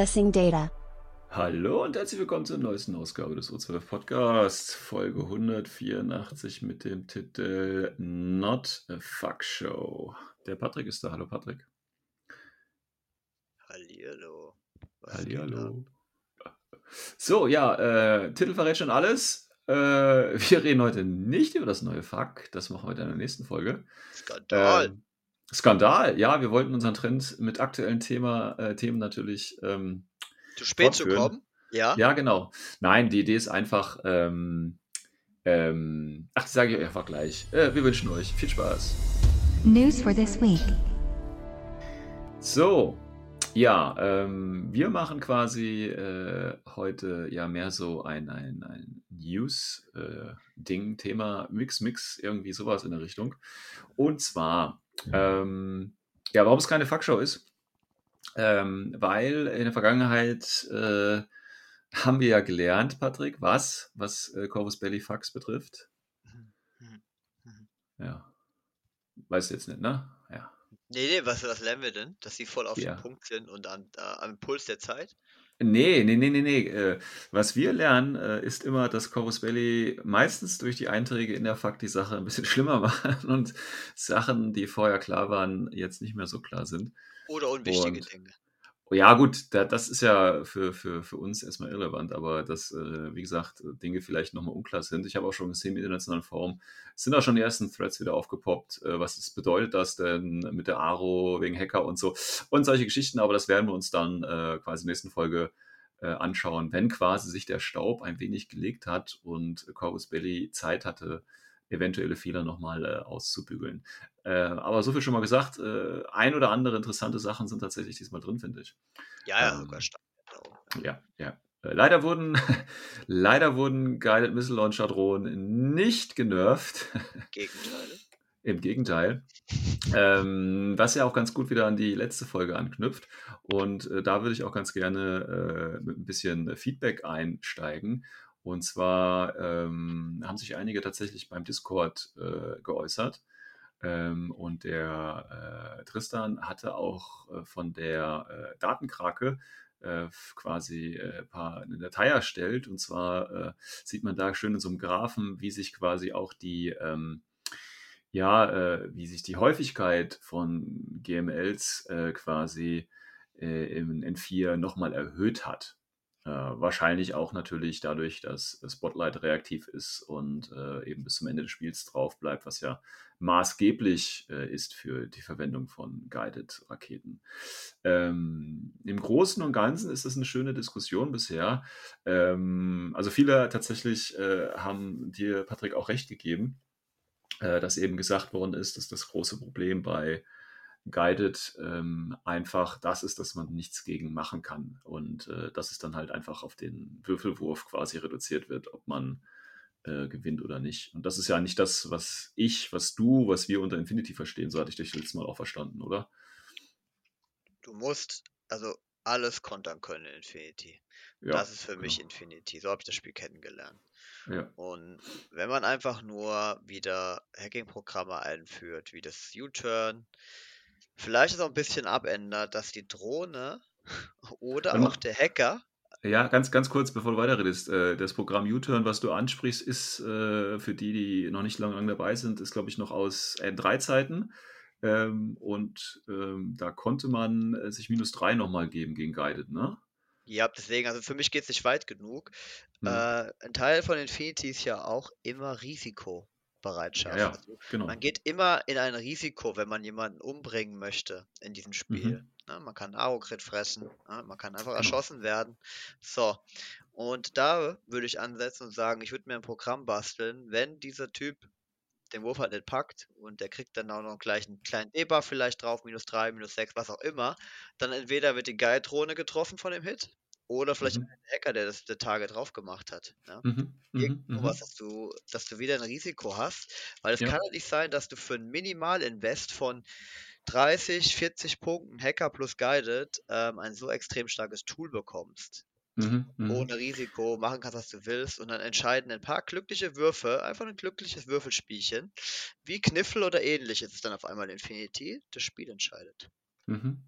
Accessing data. Hallo und herzlich willkommen zur neuesten Ausgabe des O12 Podcasts, Folge 184 mit dem Titel Not a Fuck Show. Der Patrick ist da. Hallo Patrick. Hallihallo. Was Hallihallo. So, ja, äh, Titel verrät schon alles. Äh, wir reden heute nicht über das neue Fuck. Das machen wir heute in der nächsten Folge. Skandal. Ähm, Skandal, ja, wir wollten unseren Trend mit aktuellen Thema, äh, Themen natürlich ähm, Zu spät zu kommen? Ja. Ja, genau. Nein, die Idee ist einfach, ähm, ähm, ach, die sage ich euch einfach gleich. Äh, wir wünschen euch viel Spaß. News for this week. So, ja, ähm, wir machen quasi äh, heute ja mehr so ein, ein, ein News-Ding, Thema Mix, Mix, irgendwie sowas in der Richtung. Und zwar, ähm, ja, warum es keine Fuckshow ist, ähm, weil in der Vergangenheit äh, haben wir ja gelernt, Patrick, was, was äh, Corvus Belly Fax betrifft. Mhm. Ja. Weißt du jetzt nicht, ne? Ja. Nee, nee, was, was lernen wir denn? Dass sie voll auf Ja. dem Punkt sind und an, äh, am Puls der Zeit? Nee, nee, nee, nee, nee. Äh, was wir lernen, äh, ist immer, dass Corvus Belli meistens durch die Einträge in der Fakt die Sache ein bisschen schlimmer machen und Sachen, die vorher klar waren, jetzt nicht mehr so klar sind. Oder unwichtige Und- Dinge? Ja, gut, da, das ist ja für, für, für uns erstmal irrelevant, aber dass, äh, wie gesagt, Dinge vielleicht nochmal unklar sind. Ich habe auch schon gesehen im internationalen Forum, sind auch schon die ersten Threads wieder aufgepoppt. Äh, was bedeutet das denn mit der Aro wegen Hacker und so und solche Geschichten, aber das werden wir uns dann äh, quasi in der nächsten Folge äh, anschauen, wenn quasi sich der Staub ein wenig gelegt hat und Corvus Belli Zeit hatte, eventuelle Fehler nochmal äh, auszubügeln. Äh, aber so viel schon mal gesagt, äh, ein oder andere interessante Sachen sind tatsächlich diesmal drin, finde ich. Ja, ja, ähm, sogar stark. Ja, ja. Äh, Leider wurden, leider wurden Guided Missile Launcher Drohnen nicht genervt. Gegenteile. Im Gegenteil. Ähm, was ja auch ganz gut wieder an die letzte Folge anknüpft. Und äh, da würde ich auch ganz gerne äh, mit ein bisschen Feedback einsteigen. Und zwar ähm, haben sich einige tatsächlich beim Discord äh, geäußert. Ähm, und der äh, Tristan hatte auch äh, von der äh, Datenkrake äh, quasi äh, paar, eine Datei erstellt. Und zwar sieht man da schön in so einem Graphen, wie sich quasi auch die, ähm, ja, wie sich die Häufigkeit von GMLs quasi im N4 nochmal erhöht hat. Äh, wahrscheinlich auch natürlich dadurch, dass Spotlight reaktiv ist und äh, eben bis zum Ende des Spiels drauf bleibt, was ja maßgeblich äh, ist für die Verwendung von Guided-Raketen. Ähm, Im Großen und Ganzen ist das eine schöne Diskussion bisher. Ähm, also viele tatsächlich äh, haben dir, Patrick, auch recht gegeben, äh, dass eben gesagt worden ist, dass das große Problem bei Guided ähm, einfach das ist, dass man nichts gegen machen kann und äh, dass es dann halt einfach auf den Würfelwurf quasi reduziert wird, ob man äh, gewinnt oder nicht. Und das ist ja nicht das, was ich, was du, was wir unter Infinity verstehen. So hatte ich dich letztes Mal auch verstanden, oder? Du musst also alles kontern können in Infinity. Ja, das ist für mich genau. Infinity. So habe ich das Spiel kennengelernt. Ja, Und wenn man einfach nur wieder Hacking-Programme einführt, wie das U-Turn, vielleicht es auch ein bisschen abändert, dass die Drohne oder mal. auch der Hacker ja ganz, ganz kurz, bevor du weiterredest. Äh, das Programm U-Turn, was du ansprichst, ist äh, für die, die noch nicht lange lang dabei sind, ist, glaube ich, noch aus N3-Zeiten. Ähm, und ähm, da konnte man äh, sich minus 3 nochmal geben gegen Guided, ne? Ja, deswegen, also für mich geht es nicht weit genug. Hm. Ein Teil von Infinity ist ja auch immer Risikobereitschaft. Ja, ja. Also Genau. man geht immer in ein Risiko, wenn man jemanden umbringen möchte in diesem Spiel. Ne, man kann Arokrit fressen, ne, man kann einfach Genau. erschossen werden. So. Und da würde ich ansetzen und sagen, ich würde mir ein Programm basteln, wenn dieser Typ den Wurf halt nicht packt und der kriegt dann auch noch gleich einen kleinen Debuff vielleicht drauf, minus 3, minus 6, was auch immer, dann entweder wird die Guide-Drohne getroffen von dem Hit oder vielleicht Mhm. ein Hacker, der das der Target drauf gemacht hat. Ja? Mhm. Mhm. Irgendwo Mhm. was, dass du, dass du wieder ein Risiko hast, weil es Ja. kann halt nicht sein, dass du für ein Minimal-Invest von 30, 40 Punkten Hacker plus Guided ähm, ein so extrem starkes Tool bekommst Mhm. Mhm. ohne Risiko machen kannst, was du willst und dann entscheiden ein paar glückliche Würfe, einfach ein glückliches Würfelspielchen, wie Kniffel oder ähnliches ist dann auf einmal Infinity, das Spiel entscheidet. Mhm.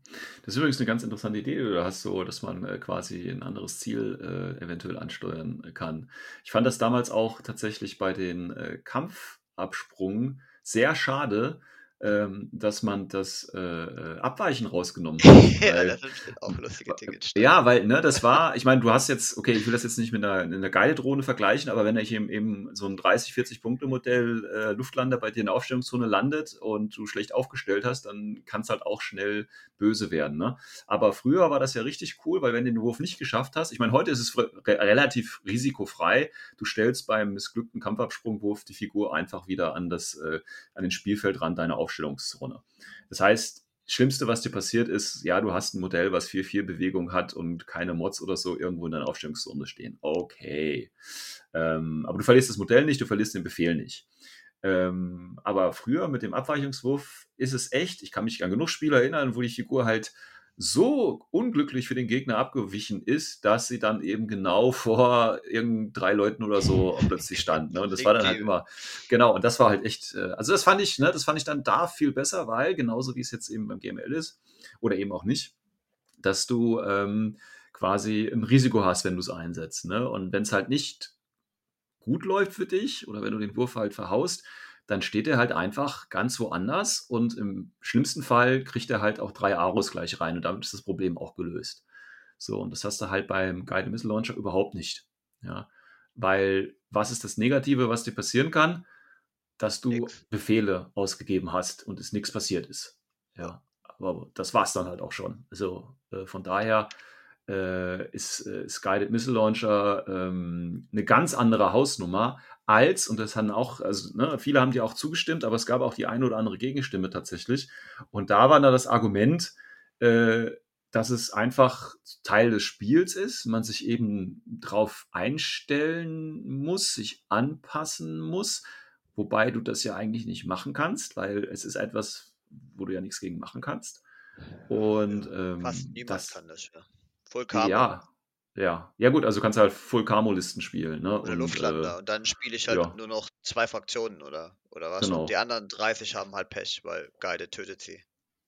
Das ist übrigens eine ganz interessante Idee, du hast, so, dass man äh, quasi ein anderes Ziel äh, eventuell ansteuern äh, kann. Ich fand das damals auch tatsächlich bei den äh, Kampfabsprungen sehr schade, ähm, dass man das äh, äh, Abweichen rausgenommen hat. ja, weil- da sind auch lustige Dinge. Ja, weil, ne, das war, ich meine, du hast jetzt, okay, ich will das jetzt nicht mit einer, einer Guide-Drohne vergleichen, aber wenn ich eben, eben so ein 30, 40-Punkte-Modell äh, Luftlander bei dir in der Aufstellungszone landet und du schlecht aufgestellt hast, dann kann es halt auch schnell böse werden, ne? Aber früher war das ja richtig cool, weil wenn du den Wurf nicht geschafft hast, ich meine, heute ist es re relativ risikofrei. Du stellst beim missglückten Kampfabsprungwurf die Figur einfach wieder an das, äh, an den Spielfeldrand deiner Aufstellungszone. Das heißt, Schlimmste, was dir passiert ist, ja, du hast ein Modell, was 4-4 Bewegung hat und keine Mods oder so irgendwo in deiner Aufstellungszone stehen. Okay. Ähm, aber du verlierst das Modell nicht, du verlierst den Befehl nicht. Ähm, aber früher mit dem Abweichungswurf ist es echt, ich kann mich an genug Spiele erinnern, wo die Figur halt so unglücklich für den Gegner abgewichen ist, dass sie dann eben genau vor irgend drei Leuten oder so plötzlich stand. Ne? Und das war dann halt immer, genau, und das war halt echt, äh, also das fand ich, ne, das fand ich dann da viel besser, weil genauso wie es jetzt eben beim GML ist, oder eben auch nicht, dass du ähm, quasi ein Risiko hast, wenn du es einsetzt. Ne? Und wenn es halt nicht gut läuft für dich oder wenn du den Wurf halt verhaust, dann steht er halt einfach ganz woanders und im schlimmsten Fall kriegt er halt auch drei Aros gleich rein und damit ist das Problem auch gelöst. So, und das hast du halt beim Guided Missile Launcher überhaupt nicht. Ja, weil was ist das Negative, was dir passieren kann? Dass du Nix. Befehle ausgegeben hast und es nichts passiert ist. Ja, aber das war es dann halt auch schon. Also äh, von daher äh, ist, äh, ist Guided Missile Launcher ähm, eine ganz andere Hausnummer als, und das haben auch, also ne, viele haben dir auch zugestimmt, aber es gab auch die eine oder andere Gegenstimme tatsächlich. Und da war dann das Argument, äh, dass es einfach Teil des Spiels ist, man sich eben drauf einstellen muss, sich anpassen muss, wobei du das ja eigentlich nicht machen kannst, weil es ist etwas, wo du ja nichts gegen machen kannst. Und ähm, Fast niemand das, kann das, ja. Voll Camo. ja, ja, ja gut, also du kannst halt Full Camo Listen spielen, ne? Oder Und, Luftlander. äh, und dann spiele ich halt ja. nur noch zwei Fraktionen oder, oder was. Genau. Und die anderen 30 haben halt Pech, weil Guide tötet sie.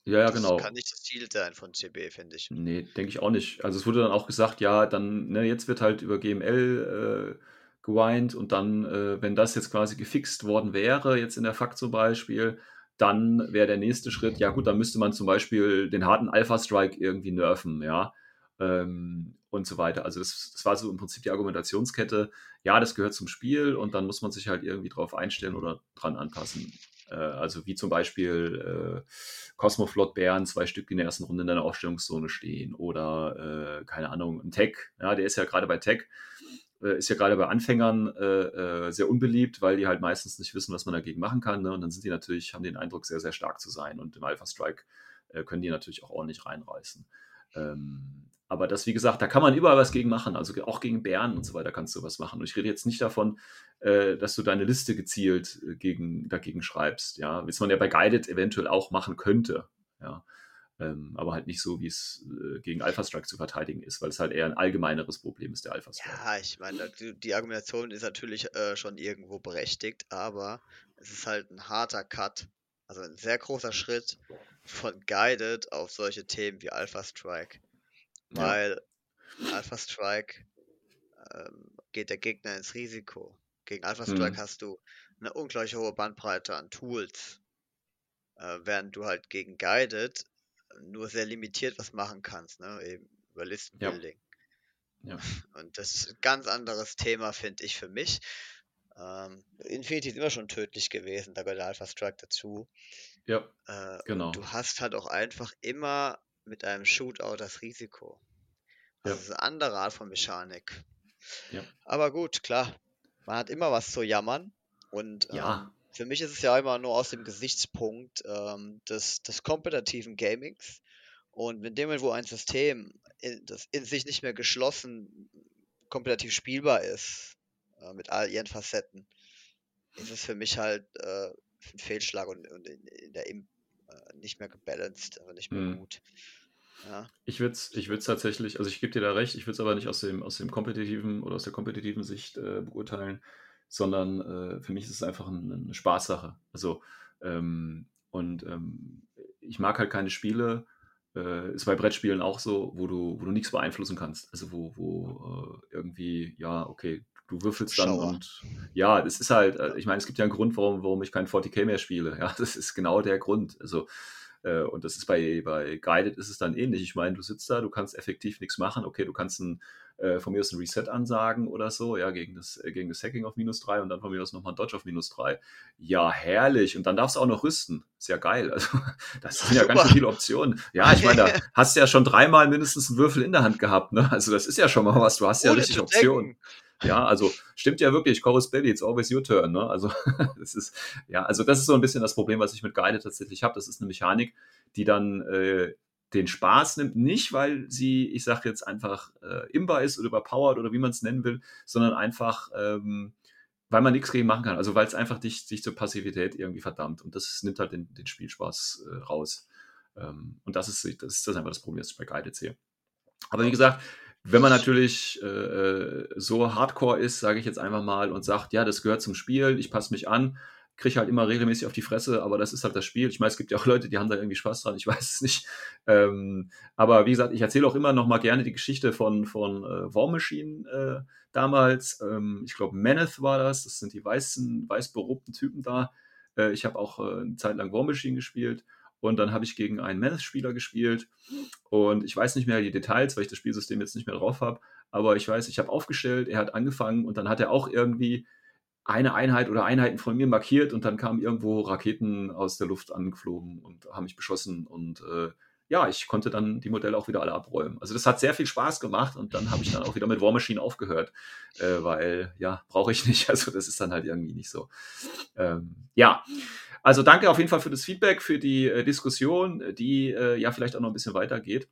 ja, ja, das genau. kann nicht das Ziel sein von CB, finde ich. Nee, denke ich auch nicht. Also es wurde dann auch gesagt, ja, dann, ne, jetzt wird halt über GML äh, geweint und dann, äh, wenn das jetzt quasi gefixt worden wäre, jetzt in der Fakt zum Beispiel, dann wäre der nächste Schritt, ja gut, dann müsste man zum Beispiel den harten Alpha-Strike irgendwie nerven, ja, ähm, und so weiter. Also das, das war so im Prinzip die Argumentationskette, ja, das gehört zum Spiel und dann muss man sich halt irgendwie drauf einstellen oder dran anpassen. Äh, also wie zum Beispiel äh, Cosmoflot Bären, zwei Stück, in der ersten Runde in deiner Aufstellungszone stehen oder, äh, keine Ahnung, ein Tech, ja, der ist ja gerade bei Tech, äh, ist ja gerade bei Anfängern äh, äh, sehr unbeliebt, weil die halt meistens nicht wissen, was man dagegen machen kann. Ne? Und dann sind die natürlich, haben den Eindruck, sehr, sehr stark zu sein. Und im Alpha Strike äh, können die natürlich auch ordentlich reinreißen. Ähm, aber das, wie gesagt, da kann man überall was gegen machen. Also auch gegen Bären und so weiter kannst du was machen. Und ich rede jetzt nicht davon, äh, dass du deine Liste gezielt äh, gegen, dagegen schreibst. Ja, was man ja bei Guided eventuell auch machen könnte. Ja. Ähm, aber halt nicht so, wie es äh, gegen Alpha Strike zu verteidigen ist, weil es halt eher ein allgemeineres Problem ist, der Alpha Strike. Ja, ich meine, die, die Argumentation ist natürlich äh, schon irgendwo berechtigt, aber es ist halt ein harter Cut, also ein sehr großer Schritt von Guided auf solche Themen wie Alpha Strike. Ja. Weil Alpha Strike ähm, geht der Gegner ins Risiko. Gegen Alpha Strike Mhm. hast du eine ungleich hohe Bandbreite an Tools, äh, während du halt gegen Guided nur sehr limitiert was machen kannst, ne? Eben über Listenbuilding. Ja. Und das ist ein ganz anderes Thema, finde ich, für mich. Ähm, Infinity ist immer schon tödlich gewesen, da gehört der Alpha Strike dazu. Ja, Äh, genau. du hast halt auch einfach immer mit einem Shootout das Risiko. Also Ja. es ist eine andere Art von Mechanik. Ja. Aber gut, klar. Man hat immer was zu jammern. Und ähm, Ja, für mich ist es ja immer nur aus dem Gesichtspunkt ähm, des, des kompetitiven Gamings. Und in dem wo ein System in, das in sich nicht mehr geschlossen kompetitiv spielbar ist, äh, mit all ihren Facetten, ist es für mich halt äh, ein Fehlschlag und, und in, in der Im äh, nicht mehr gebalanced, aber nicht mehr Hm. gut. Ja. Ich würde es ich würd's tatsächlich, also ich gebe dir da recht, ich würde es aber nicht aus dem, aus dem kompetitiven oder aus der kompetitiven Sicht äh, beurteilen, sondern äh, für mich ist es einfach ein, eine Spaßsache. Also, ähm, und ähm, ich mag halt keine Spiele, äh, ist bei Brettspielen auch so, wo du, wo du nichts beeinflussen kannst. Also wo, wo äh, irgendwie, ja, okay, du würfelst dann Schauer. und ja, es ist halt, äh, ich meine, es gibt ja einen Grund, warum, warum ich kein 40k mehr spiele. Ja, das ist genau der Grund. Also, und das ist bei, bei Guided ist es dann ähnlich. Ich meine, du sitzt da, du kannst effektiv nichts machen. Okay, du kannst ein, äh, von mir aus ein Reset ansagen oder so, ja, gegen das, äh, gegen das Hacking auf minus 3 und dann von mir aus nochmal ein Dodge auf minus 3. Ja, herrlich. Und dann darfst du auch noch rüsten. Ist ja geil. Also, das sind ja ganz schön viele Optionen. Ja, ich meine, da hast du ja schon dreimal mindestens einen Würfel in der Hand gehabt, ne? Also, das ist ja schon mal was. Du hast ja Ohne richtig Optionen. Ja, also stimmt ja wirklich. Chorus Belly, it's always your turn. Ne? Also das ist ja, also das ist so ein bisschen das Problem, was ich mit Guided tatsächlich habe. Das ist eine Mechanik, die dann äh, den Spaß nimmt, nicht weil sie, ich sage jetzt einfach äh, imbar ist oder überpowered oder wie man es nennen will, sondern einfach ähm, weil man nichts gegen machen kann. Also weil es einfach dich, dich zur Passivität irgendwie verdammt und das nimmt halt den, den Spielspaß äh, raus. Ähm, und das ist, das ist das einfach das Problem, das ich bei Guided sehe. Aber wie gesagt, wenn man natürlich äh, so hardcore ist, sage ich jetzt einfach mal, und sagt, ja, das gehört zum Spiel, ich passe mich an, kriege halt immer regelmäßig auf die Fresse, aber das ist halt das Spiel. Ich meine, es gibt ja auch Leute, die haben da irgendwie Spaß dran, ich weiß es nicht. Ähm, aber wie gesagt, ich erzähle auch immer noch mal gerne die Geschichte von, von äh, War Machine äh, damals. Ähm, ich glaube, Maneth war das, das sind die weißen, weißberobten Typen da. Äh, ich habe auch äh, eine Zeit lang War Machine gespielt. Und dann habe ich gegen einen Maneth-Spieler gespielt. Und ich weiß nicht mehr die Details, weil ich das Spielsystem jetzt nicht mehr drauf habe. Aber ich weiß, ich habe aufgestellt, er hat angefangen und dann hat er auch irgendwie eine Einheit oder Einheiten von mir markiert und dann kamen irgendwo Raketen aus der Luft angeflogen und haben mich beschossen. Und äh, ja, ich konnte dann die Modelle auch wieder alle abräumen. Also das hat sehr viel Spaß gemacht und dann habe ich dann auch wieder mit War Machine aufgehört, äh, weil ja, brauche ich nicht. Also das ist dann halt irgendwie nicht so. Ähm, ja, also danke auf jeden Fall für das Feedback, für die äh, Diskussion, die äh, ja vielleicht auch noch ein bisschen weitergeht.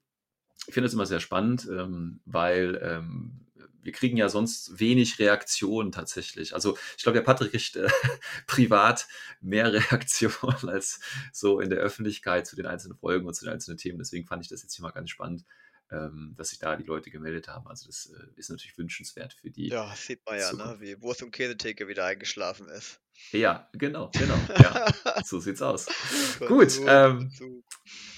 Ich finde es immer sehr spannend, ähm, weil ähm, wir kriegen ja sonst wenig Reaktionen tatsächlich. Also ich glaube, der Patrick kriegt äh, privat mehr Reaktionen als so in der Öffentlichkeit zu den einzelnen Folgen und zu den einzelnen Themen. Deswegen fand ich das jetzt hier mal ganz spannend, ähm, dass sich da die Leute gemeldet haben. Also das äh, ist natürlich wünschenswert für die. Ja, sieht man ja, ne? Wie Wurst und Käsetheke wieder eingeschlafen ist. Ja, genau, genau. Ja, so sieht's aus. Gut, ähm.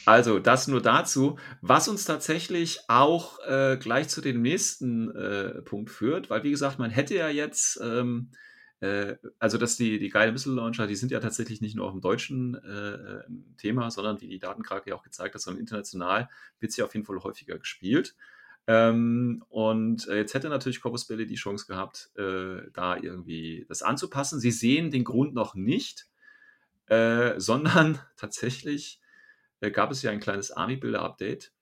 Also das nur dazu, was uns tatsächlich auch äh, gleich zu dem nächsten äh, Punkt führt, weil wie gesagt, man hätte ja jetzt, ähm, äh, also dass die, die geile Missile Launcher, die sind ja tatsächlich nicht nur auf dem deutschen äh, Thema, sondern wie die Datenkrake ja auch gezeigt hat, sondern international wird sie auf jeden Fall häufiger gespielt. Ähm, und äh, jetzt hätte natürlich Corpus Belli die Chance gehabt, äh, da irgendwie das anzupassen. Sie sehen den Grund noch nicht, äh, sondern tatsächlich äh, gab es ja ein kleines Army-Builder-Update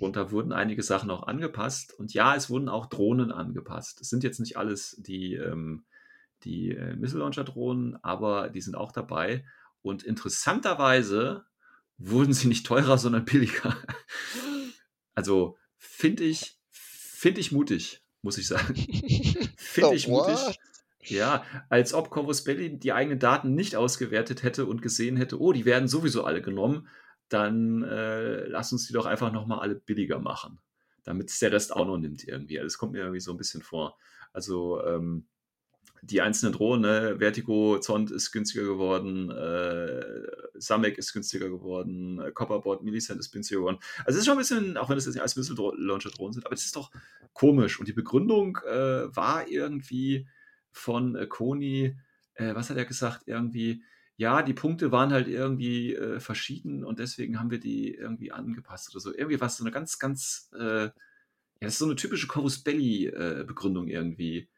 und da wurden einige Sachen auch angepasst. Und ja, es wurden auch Drohnen angepasst. Es sind jetzt nicht alles die, ähm, die äh, Missile-Launcher-Drohnen, aber die sind auch dabei. Und interessanterweise wurden sie nicht teurer, sondern billiger. Also finde ich, finde ich mutig, muss ich sagen. Finde ich mutig. Ja, als ob Corvus Belli die eigenen Daten nicht ausgewertet hätte und gesehen hätte, oh, die werden sowieso alle genommen, dann äh, lass uns die doch einfach nochmal alle billiger machen, damit es der Rest auch noch nimmt irgendwie. Also, Das kommt mir irgendwie so ein bisschen vor. Also ähm, die einzelnen Drohnen, ne? Vertigo Zond ist günstiger geworden, äh, Samek ist günstiger geworden, äh, Copperboard Millicent ist günstiger geworden. Also es ist schon ein bisschen, auch wenn das jetzt nicht als Missile-Launcher-Drohnen sind, aber das ist doch komisch. Und die Begründung äh, war irgendwie von äh, Koni, äh, was hat er gesagt? Irgendwie, ja, die Punkte waren halt irgendwie äh, verschieden und deswegen haben wir die irgendwie angepasst oder so. Irgendwie war es so eine ganz, ganz, äh, ja, das ist so eine typische Corvus Belli-Begründung irgendwie,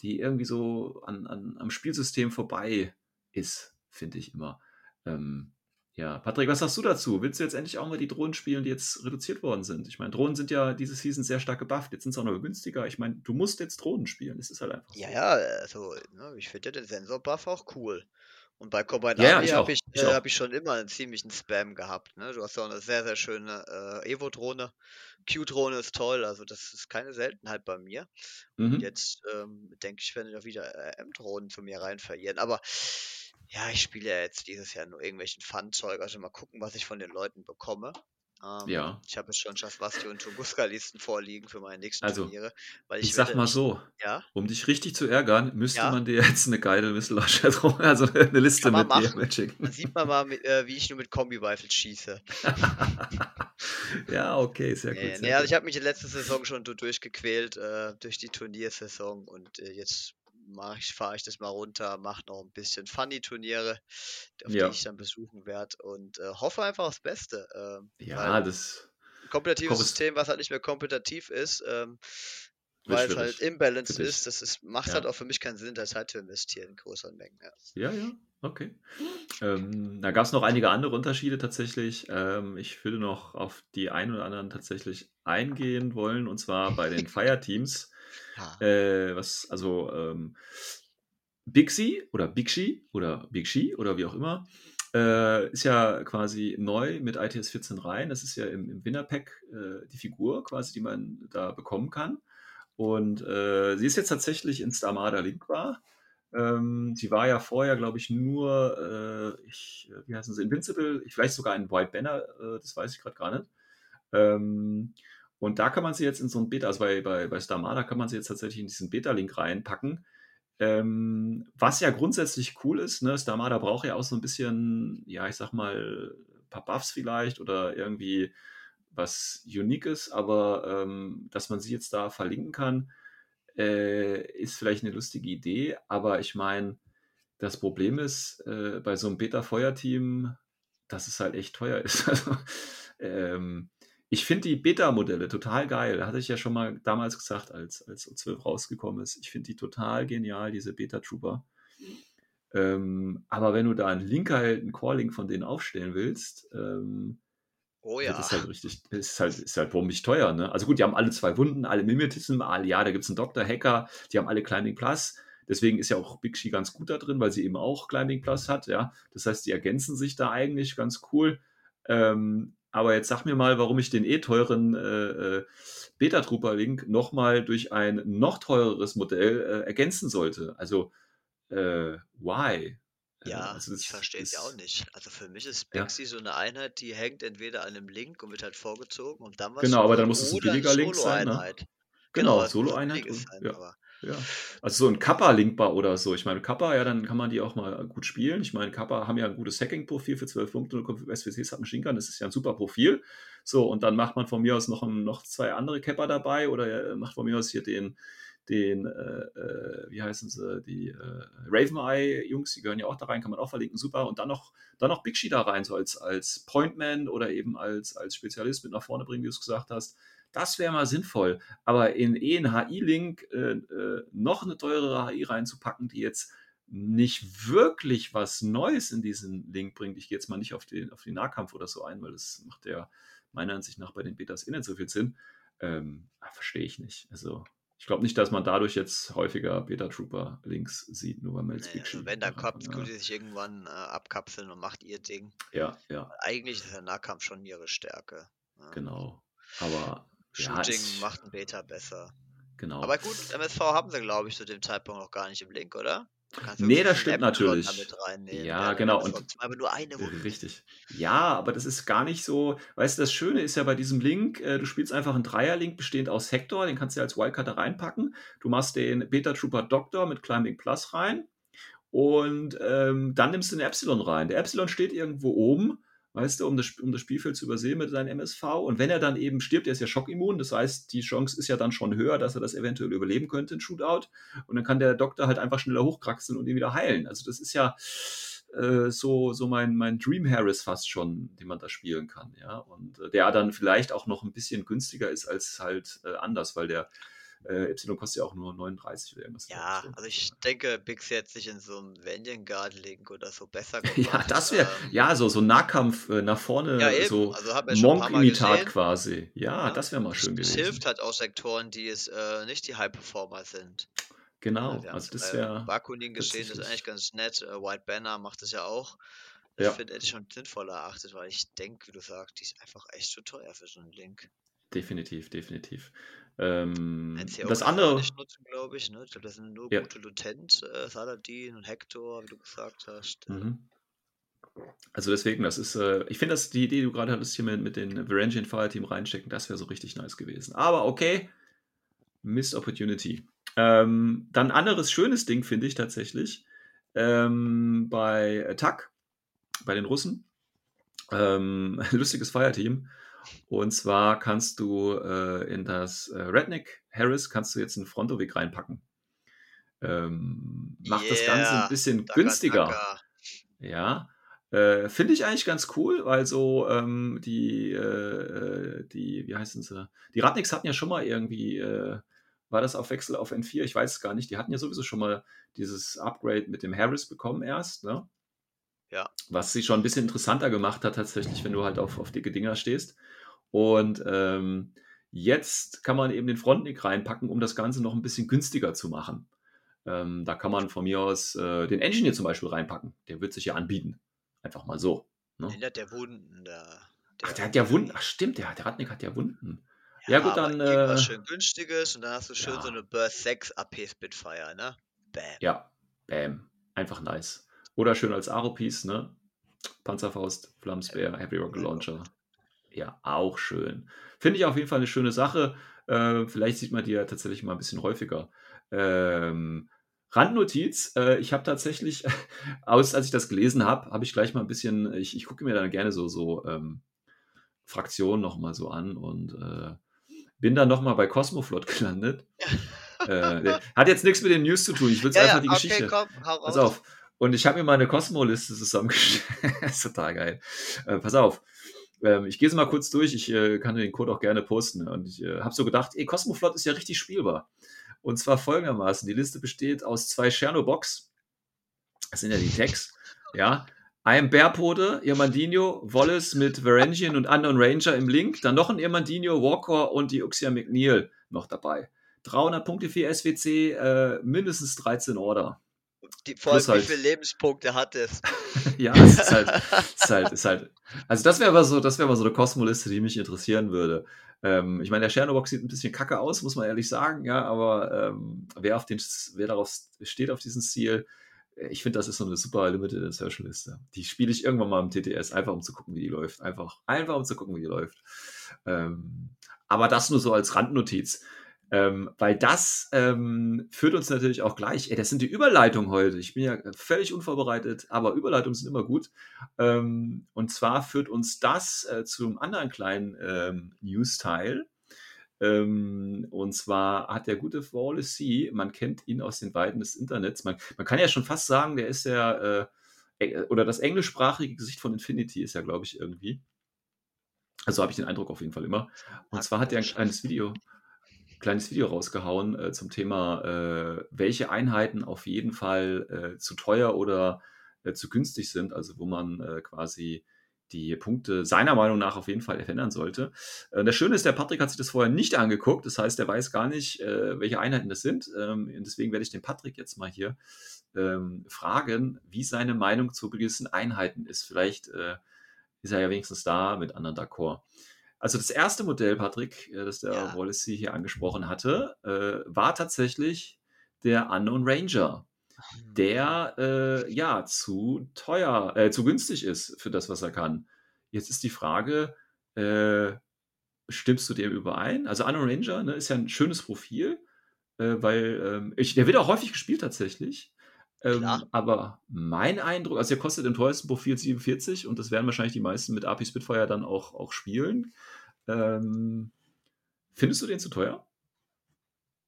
die irgendwie so an, an, am Spielsystem vorbei ist, finde ich immer. Ähm, ja, Patrick, was sagst du dazu? Willst du jetzt endlich auch mal die Drohnen spielen, die jetzt reduziert worden sind? Ich meine, Drohnen sind ja diese Season sehr stark gebufft. Jetzt sind sie auch noch günstiger. Ich meine, du musst jetzt Drohnen spielen. Es ist halt einfach so. Ja, ja, also, ne, ich finde ja den Sensor-Buff auch cool. Und bei Combine Ja, Army ich habe auch. ich, Ich äh, auch. hab ich schon immer einen ziemlichen Spam gehabt. Ne? Du hast ja auch eine sehr, sehr schöne äh, Evo-Drohne. Q-Drohne ist toll, also das ist keine Seltenheit bei mir. Und Mhm. jetzt ähm, denke ich, werden noch wieder äh, M-Drohnen zu mir rein verirren. Aber ja, ich spiele ja jetzt dieses Jahr nur irgendwelchen Fun-Zeug. Also mal gucken, was ich von den Leuten bekomme. Ähm, Ja. ich habe schon Schaswasti und Tunguska-Listen vorliegen für meine nächsten Also, Turniere. Weil Ich ich sag mal ich, so, ja, um dich richtig zu ärgern, müsste ja, man dir jetzt eine geile Whistle-Drum, also eine Liste mit dir mitschicken. Dann sieht man mal, äh, wie ich nur mit Kombi-Rifles schieße. Ja, okay, sehr gut, Nee, nee, sehr also gut. ich habe mich in letzter Saison schon du- durchgequält, äh, durch die Turniersaison und äh, jetzt mach ich, fahre ich das mal runter, mache noch ein bisschen Funny-Turniere, auf die Ja. ich dann besuchen werde und äh, hoffe einfach aufs Beste, ähm, Ja, das kompetitives System, was halt nicht mehr kompetitiv ist, ähm, weil es halt imbalanced ist, das ist, macht Ja. halt auch für mich keinen Sinn, da Zeit zu investieren in größeren Mengen. Ja. Ja, ja, okay. Ähm, da gab es noch einige andere Unterschiede tatsächlich. Ähm, ich würde noch auf die ein oder anderen tatsächlich eingehen wollen, und zwar bei den Fireteams. Äh, was, also ähm, Bixi oder Bixi oder Bixi oder wie auch immer, äh, ist ja quasi neu mit ITS 14 rein. Das ist ja im, im Winnerpack äh, die Figur quasi, die man da bekommen kann. Und äh, sie ist jetzt tatsächlich in Starmada linkbar. Ähm, sie war ja vorher, glaube ich, nur, äh, ich, wie heißen sie, Invincible, ich vielleicht sogar ein White Banner, äh, das weiß ich gerade gar nicht. Ähm, und da kann man sie jetzt in so ein Beta, also bei, bei, bei Starmada kann man sie jetzt tatsächlich in diesen Beta-Link reinpacken. Ähm, was ja grundsätzlich cool ist, ne, Starmada braucht ja auch so ein bisschen, ja, ich sag mal, ein paar Buffs vielleicht oder irgendwie was Uniques, aber ähm, dass man sie jetzt da verlinken kann, äh, ist vielleicht eine lustige Idee, aber ich meine, das Problem ist äh, bei so einem Beta-Feuerteam, dass es halt echt teuer ist. Also, ähm, ich finde die Beta-Modelle total geil. Hatte ich ja schon mal damals gesagt, als, als O12 rausgekommen ist. Ich finde die total genial, diese Beta-Trooper. Ähm, aber wenn du da einen Link halt, einen Core-Link von denen aufstellen willst, ähm, Oh ja. es halt richtig, ist halt, ist halt bombig teuer, ne? Also gut, die haben alle zwei Wunden, alle Mimetism, alle, ja, da gibt es einen Doktor, Hacker, die haben alle Climbing Plus. Deswegen ist ja auch Big She ganz gut da drin, weil sie eben auch Climbing Plus hat, ja. Das heißt, die ergänzen sich da eigentlich ganz cool. Ähm, aber jetzt sag mir mal, warum ich den eh teuren äh, äh, Beta-Trooper-Link nochmal durch ein noch teureres Modell äh, ergänzen sollte. Also, äh, why? Äh, Ja, also ich verstehe es ja auch nicht. Also für mich ist Ja. Bixi so eine Einheit, die hängt entweder an einem Link und wird halt vorgezogen, um dann was Genau, aber dann muss es ein billiger Link sein, ne? Solo-Einheit. Genau, ein Solo-Einheit und- ja. Ja, also so ein Kappa linkbar oder so. Ich meine, Kappa, ja, dann kann man die auch mal gut spielen. Ich meine, Kappa haben ja ein gutes Hacking-Profil für 12 Punkte und SWCs hat Machine Gun, das ist ja ein super Profil. So, und dann macht man von mir aus noch, noch zwei andere Kappa dabei oder äh, macht von mir aus hier den, den äh, äh, wie heißen sie, die äh, Raven Eye-Jungs, die gehören ja auch da rein, kann man auch verlinken, super. Und dann noch, dann noch Big She da rein, so als, als Pointman oder eben als, als Spezialist mit nach vorne bringen, wie du es gesagt hast. Das wäre mal sinnvoll. Aber in eh einen HI-Link äh, äh, noch eine teurere HI reinzupacken, die jetzt nicht wirklich was Neues in diesen Link bringt. Ich gehe jetzt mal nicht auf den, auf den Nahkampf oder so ein, weil das macht ja meiner Ansicht nach bei den Betas eh nicht so viel Sinn. Ähm, ah, Verstehe ich nicht. Also ich glaube nicht, dass man dadurch jetzt häufiger Beta-Trooper-Links sieht, nur weil man jetzt nee, also wenn, noch kommt, tut die sich irgendwann äh, abkapseln und macht ihr Ding. Ja, ja, Eigentlich ist der Nahkampf schon ihre Stärke. Ja. genau. Aber Shooting es- macht ein Beta besser. genau. Aber gut, MSV haben sie, glaube ich, zu dem Zeitpunkt noch gar nicht im Link, oder? Nee, das stimmt natürlich. Ja, der genau, und- aber nur eine Wunde. Richtig. Ja, aber das ist gar nicht so. Weißt du, das Schöne ist ja bei diesem Link, äh, du spielst einfach einen Dreier-Link bestehend aus Hector, den kannst du ja als Wildcard da reinpacken. Du machst den Beta Trooper Doctor mit Climbing Plus rein und ähm, dann nimmst du den Epsilon rein. Der Epsilon steht irgendwo oben, weißt du, um das, um das Spielfeld zu übersehen mit seinem MSV. Und wenn er dann eben stirbt, der ist ja schockimmun, das heißt, die Chance ist ja dann schon höher, dass er das eventuell überleben könnte, ein Shootout. Und dann kann der Doktor halt einfach schneller hochkraxeln und ihn wieder heilen. Also das ist ja äh, so, so mein, mein Dream Harris fast schon, den man da spielen kann, ja. Und äh, der dann vielleicht auch noch ein bisschen günstiger ist als halt äh, anders, weil der äh, Epsilon kostet ja auch nur 39 oder irgendwas. Ja, glaub also ich denke, Bix hätte sich in so einem Vanguard-Link oder so besser gemacht. Ja, das wäre, ähm, ja, so, so Nahkampf äh, nach vorne, Ja, eben. so Also Monk-Imitat quasi. Ja, Ja, das wäre mal schön Es gewesen. hilft halt auch Sektoren, die es äh, nicht die High-Performer sind. Genau, wir also haben's das wäre Bakunin gesehen, das ist eigentlich ganz nett. Äh, White Banner macht das ja auch. Ich Ja, finde, hätte ich schon sinnvoller erachtet, weil ich denke, wie du sagst, die ist einfach echt zu teuer für so einen Link. definitiv, definitiv. Ähm, das andere, nicht nutzen, glaube ich. Ne? Ich glaube, das sind nur ja, gute Lieutenant, äh, Saladin und Hector, wie du gesagt hast. Äh, mhm. Also deswegen, das ist, äh, ich finde, dass die Idee, die du gerade hattest, hier mit, mit den Varangian Fireteam reinstecken, das wäre so richtig nice gewesen. Aber okay, Missed Opportunity. Ähm, dann anderes schönes Ding finde ich tatsächlich ähm, bei TAC, bei den Russen. Ähm, lustiges Fireteam. Und zwar kannst du äh, in das äh, Redneck Harris kannst du jetzt einen Frontoweg reinpacken. Ähm, macht das Ganze ein Yeah, bisschen Daka günstiger. Daka. Ja, äh, finde ich eigentlich ganz cool, weil so ähm, die, äh, die, wie heißen sie? Die Radniks hatten ja schon mal irgendwie, äh, war das auf Wechsel auf N4? Ich weiß es gar nicht. Die hatten ja sowieso schon mal dieses Upgrade mit dem Harris bekommen erst, ne? Ja, Was sie schon ein bisschen interessanter gemacht hat, tatsächlich, wenn du halt auf, auf dicke Dinger stehst. Und ähm, jetzt kann man eben den Frontnick reinpacken, um das Ganze noch ein bisschen günstiger zu machen. Ähm, da kann man von mir aus äh, den Engineer zum Beispiel reinpacken. Der wird sich ja anbieten. Einfach mal so. Ne? der Wunden, der, Ach, der hat ja Wunden. Ach, stimmt, der, der Radnick hat ja Wunden. Ja, Ja, gut, aber dann. irgendwas Äh, schön günstiges und dann hast du schön so ja, eine Burst 6 AP Spitfire, ne? Bam. ja, bam. Einfach nice. Oder schön als Aro-Piece, ne? Panzerfaust, Flammspeer, Heavy Rocket Launcher. Ja, auch schön. Finde ich auf jeden Fall eine schöne Sache. Äh, vielleicht sieht man die ja tatsächlich mal ein bisschen häufiger. Ähm, Randnotiz, äh, ich habe tatsächlich, aus, als ich das gelesen habe, habe ich gleich mal ein bisschen, ich, ich gucke mir dann gerne so, so ähm, Fraktionen nochmal so an und äh, bin dann nochmal bei Cosmoflot gelandet. Äh, hat jetzt nichts mit den News zu tun, ich will Ja, einfach die okay, Geschichte. komm, Pass auf. Und ich habe mir mal eine Cosmo-Liste zusammengestellt. ist total geil. Äh, pass auf. Ähm, ich gehe es mal kurz durch. Ich äh, kann den Code auch gerne posten. Und ich äh, habe so gedacht, ey, Cosmoflot ist ja richtig spielbar. Und zwar folgendermaßen: Die Liste besteht aus zwei Chernobox. Das sind ja die Tags. Ja. Einem Bärpode, Irmandinho, Wallace mit Varangian und Unknown Ranger im Link. Dann noch ein Irmandinho, Walker und die Uxia McNeil noch dabei. 300 Punkte für SWC, äh, mindestens 13 Order. Die, vor allem, halt- wie viele Lebenspunkte hat es? ja, es ist halt, ist halt, ist halt. Also das wäre aber so, das wäre mal so eine Cosmo-Liste, die mich interessieren würde. Ähm, ich meine, der Chernobox sieht ein bisschen kacke aus, muss man ehrlich sagen, ja, aber ähm, wer auf den, wer darauf steht auf diesen Stil, äh, ich finde, das ist so eine super Limited Insertion Liste. Die spiele ich irgendwann mal im TTS, einfach um zu gucken, wie die läuft. Einfach, einfach um zu gucken, wie die läuft. Ähm, aber das nur so als Randnotiz. Ähm, weil das ähm, führt uns natürlich auch gleich, ey, das sind die Überleitungen heute. Ich bin ja völlig unvorbereitet, aber Überleitungen sind immer gut. Ähm, und zwar führt uns das äh, zum anderen kleinen ähm, News-Teil. Ähm, und zwar hat der gute Wallace C., man kennt ihn aus den Weiden des Internets. Man, man kann ja schon fast sagen, der ist äh, äh, oder das englischsprachige Gesicht von Infinity ist ja, glaube ich, irgendwie. Also habe ich den Eindruck auf jeden Fall immer. Und zwar hat er ein kleines Video, kleines Video rausgehauen äh, zum Thema, äh, welche Einheiten auf jeden Fall äh, zu teuer oder äh, zu günstig sind, also wo man äh, quasi die Punkte seiner Meinung nach auf jeden Fall verändern sollte. Äh, das Schöne ist, der Patrick hat sich das vorher nicht angeguckt, das heißt, er weiß gar nicht, welche Einheiten das sind. Ähm, deswegen werde ich den Patrick jetzt mal hier ähm, fragen, wie seine Meinung zu gewissen Einheiten ist. Vielleicht ist er ja wenigstens da mit anderen d'accord. Also das erste Modell, Patrick, äh, das der Ja. Wallace hier angesprochen hatte, äh, war tatsächlich der Unknown Ranger, der äh, ja zu teuer, äh, zu günstig ist für das, was er kann. Jetzt ist die Frage, äh, stimmst du dem überein? Also Unknown Ranger ne, ist ja ein schönes Profil, äh, weil ähm, ich, der wird auch häufig gespielt tatsächlich. Ähm, aber mein Eindruck, also der kostet im teuersten Profil 47 und das werden wahrscheinlich die meisten mit AP Spitfire dann auch, auch spielen. Ähm, findest du den zu teuer?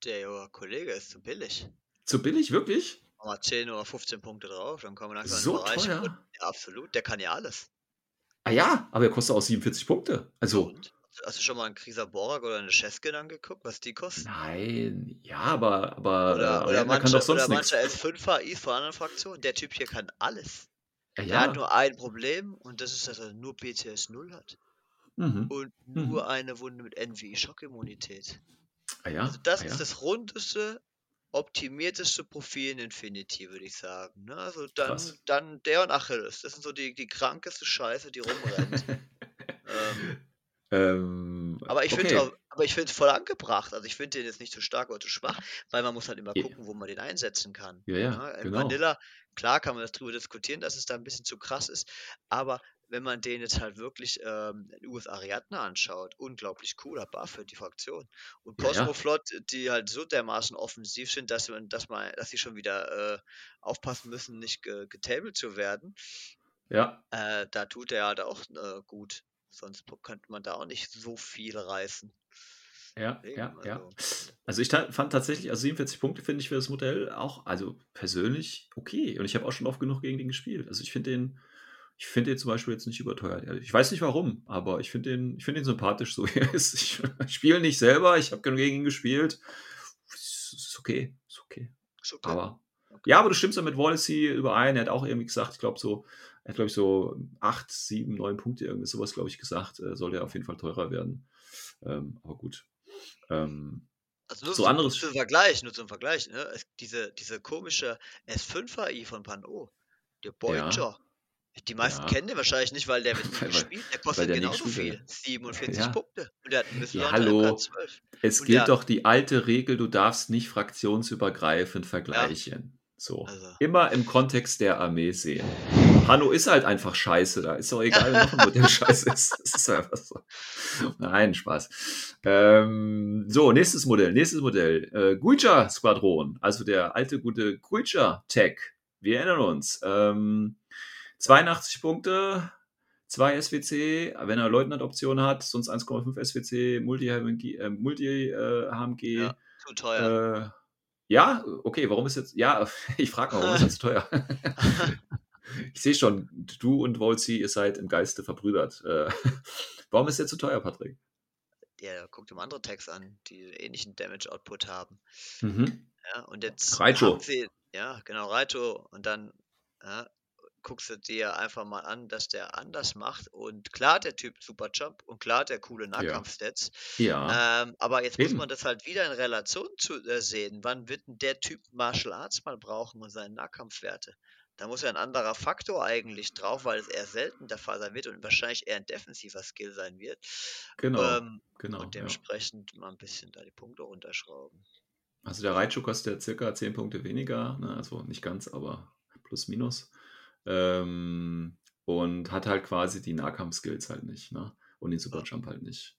Der Kollege ist zu billig. Zu billig, wirklich? Wir 10 oder 15 Punkte drauf, dann kommen wir langsam So Bereich. teuer? Und, ja, absolut, der kann ja alles. Ah ja, aber er kostet auch 47 Punkte. Also, Und? Hast du schon mal einen Krieger Borak oder eine Cheskin angeguckt, was die kosten? nein, ja, aber, aber, Oder, äh, oder, der manche, kann doch sonst oder manche S5er Is von anderen Fraktionen. Der Typ hier kann alles. Ja, Der hat ja. nur ein Problem und das ist, dass er nur BTS 0 hat. Mhm. Und Mhm. nur eine Wunde mit NVI Schockimmunität. Ah ja, Also das ah ist ja. das rundeste optimierteste Profil in Infinity, würde ich sagen. Ne? Also dann, Krass. dann der und Achilles. Das sind so die, die krankeste Scheiße, die rumrennt. ähm, Ähm, aber ich finde okay. auch, aber ich finde es voll angebracht. Also ich finde den jetzt nicht zu stark oder zu schwach, weil man muss halt immer Ja. gucken, wo man den einsetzen kann. Ja, ja, Ne? In genau. Vanilla, klar kann man darüber diskutieren, dass es da ein bisschen zu krass ist, aber wenn man den jetzt halt wirklich ähm, in US Ariadne anschaut, unglaublich cooler Buff für die Fraktion. Und Ja, ja. Cosmoflot, die halt so dermaßen offensiv sind, dass man, dass man, dass sie schon wieder äh, aufpassen müssen, nicht ge getabled zu werden. Ja, Äh, da tut er halt auch äh, gut. Sonst könnte man da auch nicht so viel reißen. ja, Deswegen, ja, ja. also, Also ich fand tatsächlich, also 47 Punkte finde ich für das Modell auch, also persönlich okay. Und ich habe auch schon oft genug gegen den gespielt. Also ich finde den, ich finde den zum Beispiel jetzt nicht überteuert. Ich weiß nicht warum, aber ich finde den, ich finde den sympathisch, so wie er ist. Ich, ich spiele nicht selber, ich habe genug gegen ihn gespielt. Ist, ist okay, ist okay. ist okay. Aber ja, aber du stimmst ja mit Wallacey überein. Er hat auch irgendwie gesagt, ich glaube so, er hat glaube ich so 8, 7, 9 Punkte, irgendwie sowas, glaube ich, gesagt. Äh, soll ja auf jeden Fall teurer werden. Ähm, aber gut. Ähm, Also nur So so anderes- zum Vergleich, nur zum Vergleich, ne? Es, diese, diese komische S5 AI von Pan-O, der Boyger. Die meisten Ja. kennen den wahrscheinlich nicht, weil der wird Weil- gespielt. Der kostet der genauso viel. wird. 47 Ja. Punkte. Und der hat einen Ja, hallo. MK12. Es gilt ja- doch die alte Regel, du darfst nicht fraktionsübergreifend vergleichen. So. Also. Immer im Kontext der Armee sehen. Hanno ist halt einfach scheiße, da ist doch egal, noch ein Modell scheiße ist. Das ist einfach so. Nein, Spaß. Ähm, so, nächstes Modell, nächstes Modell. Äh, Guicha Squadron, also der alte gute Guicha Tech. Wir erinnern uns. Ähm, 82 Punkte, 2 SWC, wenn er Leutnant-Option hat, sonst 1,5 SWC, Multi-HMG, äh, Multi, äh, HMG. Ja, zu teuer. Äh, ja, okay, warum ist jetzt, ja, ich frage mal, warum ist das so teuer? ich sehe schon, du und Wolzi, ihr seid im Geiste verbrüdert. Äh, warum ist der zu teuer, Patrick? ja, guck dir mal andere Tags an, die ähnlichen Damage-Output haben. Mhm. Ja, und jetzt Raito. haben sie, ja, genau, Raito. Und dann ja, guckst du dir einfach mal an, dass der anders macht. Und klar, der Typ Super Jump und klar, der coole Nahkampfstats. Ja, Ähm, aber jetzt muss Eben. man das halt wieder in Relation zu äh, sehen. Wann wird denn der Typ Martial Arts mal brauchen und seine Nahkampfwerte? Da muss ja ein anderer Faktor eigentlich drauf, weil es eher selten der Fall sein wird und wahrscheinlich eher ein defensiver Skill sein wird. genau. ähm, genau und ja. dementsprechend mal ein bisschen da die Punkte runterschrauben. Also der Raichu kostet ja circa 10 Punkte weniger, ne? also nicht ganz, aber plus minus. Ähm, und hat halt quasi die Nahkampf-Skills halt nicht, ne? Und den Superjump halt nicht.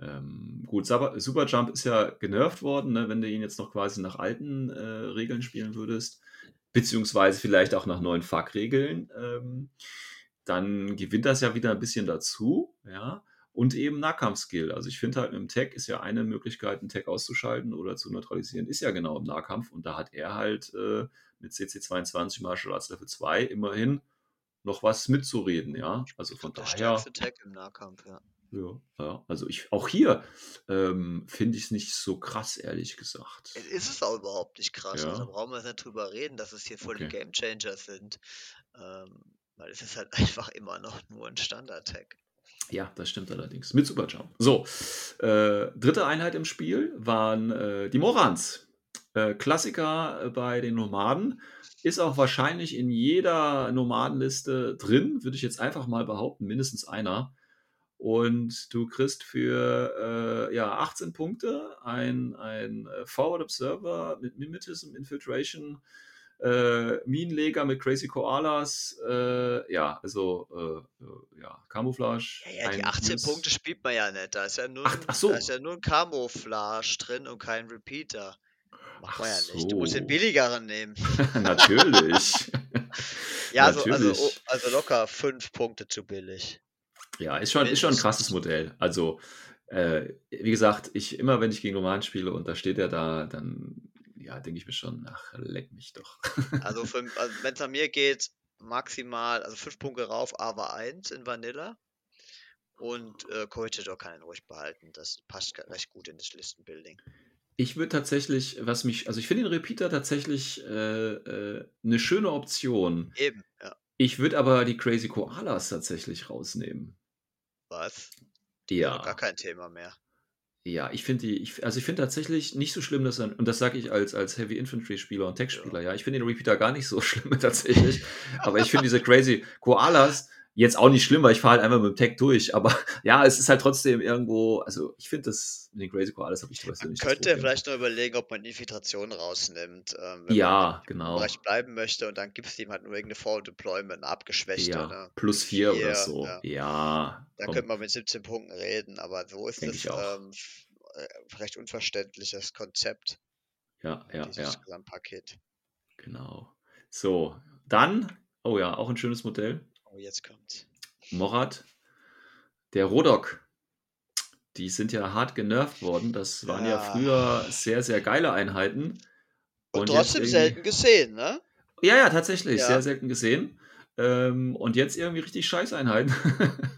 Ähm, gut, Superjump ist ja genervt worden, ne? wenn du ihn jetzt noch quasi nach alten äh, Regeln spielen würdest, beziehungsweise vielleicht auch nach neuen Fuck-Regeln, ähm, dann gewinnt das ja wieder ein bisschen dazu, ja. Und eben Nahkampfskill. Also ich finde halt, im Tech ist ja eine Möglichkeit, einen Tech auszuschalten oder zu neutralisieren, ist ja genau im Nahkampf. Und da hat er halt äh, mit CC22 Martial Arts Level 2 immerhin noch was mitzureden, ja. Also von Der daher, stärkste Tag im Nahkampf, ja. ja, ja. Also ich, auch hier ähm, finde ich es nicht so krass, ehrlich gesagt. Es ist es auch überhaupt nicht krass. Ja. Also brauchen wir jetzt nicht drüber reden, dass es hier voll die Okay. Game Changers sind. Ähm, weil es ist halt einfach immer noch nur ein Standard-Tag. Ja, das stimmt allerdings. Mit Superjump. So, äh, dritte Einheit im Spiel waren äh, die Morans. Äh, Klassiker äh, bei den Nomaden. Ist auch wahrscheinlich in jeder Nomadenliste drin, würde ich jetzt einfach mal behaupten, mindestens einer. Und du kriegst für äh, ja, 18 Punkte ein, ein äh, Forward Observer mit Mimetism, Infiltration, äh, Minenleger mit Crazy Koalas, äh, ja, also äh, äh, ja, Camouflage. Ja, ja, die ein 18 Use- Punkte spielt man ja nicht. Da ist ja nur, Ach- ein- ach so. da ist ja nur ein Camouflage drin und kein Repeater. Macht Ach man ja nicht. Du musst den so. billigeren nehmen. Natürlich. Ja, also, also, Natürlich. oh, also locker 5 Punkte zu billig. Ja, ist schon, ist schon ein krasses Modell. Also, äh, wie gesagt, ich immer, wenn ich gegen Roman spiele und da steht er da, dann ja, denke ich mir schon, ach, leck mich doch. Also, fünf- also wenn es an mir geht, maximal, also 5 Punkte rauf, aber 1 in Vanilla. Und äh, Corregidor kann ihn ruhig behalten. Das passt recht gut in das Listenbuilding. Ich würde tatsächlich, was mich, also ich finde den Repeater tatsächlich äh, äh, eine schöne Option. Eben, ja. Ich würde aber die Crazy Koalas tatsächlich rausnehmen. Was? Ja. Gar kein Thema mehr. Ja, ich finde die, ich, also ich finde tatsächlich nicht so schlimm, dass er, und das sage ich als, als Heavy Infantry Spieler und Tech-Spieler, ja, ich finde den Repeater gar nicht so schlimm tatsächlich, aber ich finde diese crazy Koalas jetzt auch nicht schlimm, weil ich fahre halt einfach mit dem Tech durch, aber ja, es ist halt trotzdem irgendwo, also ich finde das, mit den crazy Koalas habe ich was Man könnte vielleicht noch überlegen, ob man Infiltration rausnimmt, ähm, wenn man Ja, im genau. Bereich bleiben möchte und dann gibt es ihm halt nur irgendeine Forward Deployment, eine abgeschwächte, Ja, ne? plus vier oder Vier, so. ja. Ja, Da komm. könnte man mit 17 Punkten reden, aber so ist Denk auch. ähm, äh, recht unverständliches Konzept, ja, ja, dieses ja, Gesamtpaket. genau. So, dann, oh ja, auch ein schönes Modell. Oh, jetzt kommt's. Morat, der Rodok. Die sind ja hart genervt worden. Das waren ja, Ja. früher sehr, sehr geile Einheiten. Und, jetzt trotzdem irgendwie- selten gesehen, ne? Ja, ja, tatsächlich. Ja. Sehr selten gesehen. Ähm, und jetzt irgendwie richtig Scheißeinheiten,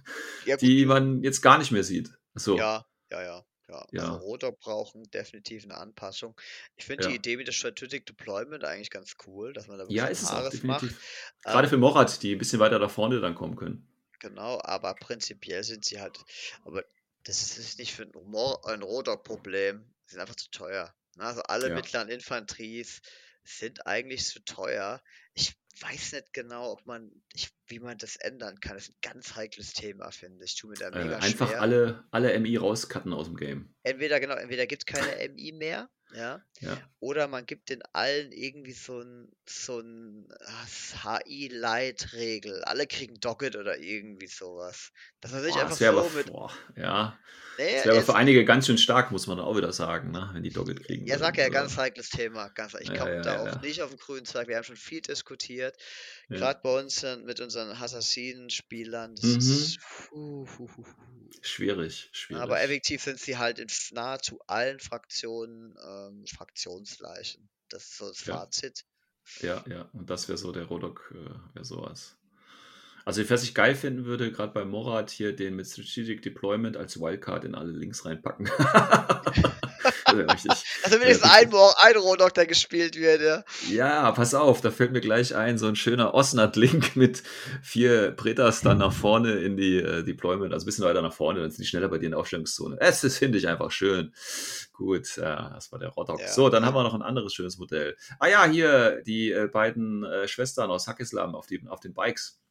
Ja, die man jetzt gar nicht mehr sieht. So. Ja, ja, ja. Ja. Ja. Also Rotor brauchen definitiv eine Anpassung. Ich finde Ja. die Idee mit der Strategic Deployment eigentlich ganz cool, dass man da Ja, wirklich ist es auch Haares macht. definitiv. Gerade Ähm, für Morat, die ein bisschen weiter da vorne dann kommen können. Genau, aber prinzipiell sind sie halt, aber das ist nicht für ein, Mor- ein Rotor-Problem. Sie sind einfach zu teuer. Ne? Also alle Ja. mittleren Infanteries sind eigentlich zu teuer. Ich weiß nicht genau, ob man, ich, wie man das ändern kann. Das ist ein ganz heikles Thema, finde ich. Tu mir da Äh, mega einfach schwer. alle, alle MI rauscutten aus dem Game. Entweder, genau, entweder gibt es keine MI mehr, ja, Ja. oder man gibt den allen irgendwie so ein, so ein HI-Light-Regel. Alle kriegen Docket oder irgendwie sowas. Dass man sich Boah, einfach so aber, mit. boah, ja, Nee, das wäre aber für einige ganz schön stark, muss man auch wieder sagen, ne? wenn die Dogged kriegen. Ja, sag ja, ganz heikles Thema. Ganz, ich Ja, komme ja, da auch nicht auf den grünen Zweig. Wir haben schon viel diskutiert. Gerade bei uns äh, mit unseren Assassinen-Spielern. Das Mhm. ist. Puh, puh, puh. Schwierig, schwierig. Aber effektiv sind sie halt in nahezu allen Fraktionen ähm, Fraktionsleichen. Das ist so das Ja. Fazit. Ja, ja, und das wäre so der Rodok, äh, wäre sowas. Also, was ich geil finden würde, gerade bei Morat hier den mit Strategic Deployment als Wildcard in alle Links reinpacken. das wäre richtig. Also wenigstens Ja, ein, ein Rodok, der gespielt wird, ja. Ja, pass auf, da fällt mir gleich ein, so ein schöner Osnat-Link mit vier Pretas dann nach vorne in die äh, Deployment, also ein bisschen weiter nach vorne, dann sind die schneller bei dir in der Aufstellungszone. Es das finde ich einfach schön. Gut, ja, das war der Rodok. Ja. So, dann haben wir noch ein anderes schönes Modell. Ah ja, hier die äh, beiden äh, Schwestern aus Hackislam auf, die, auf den Bikes.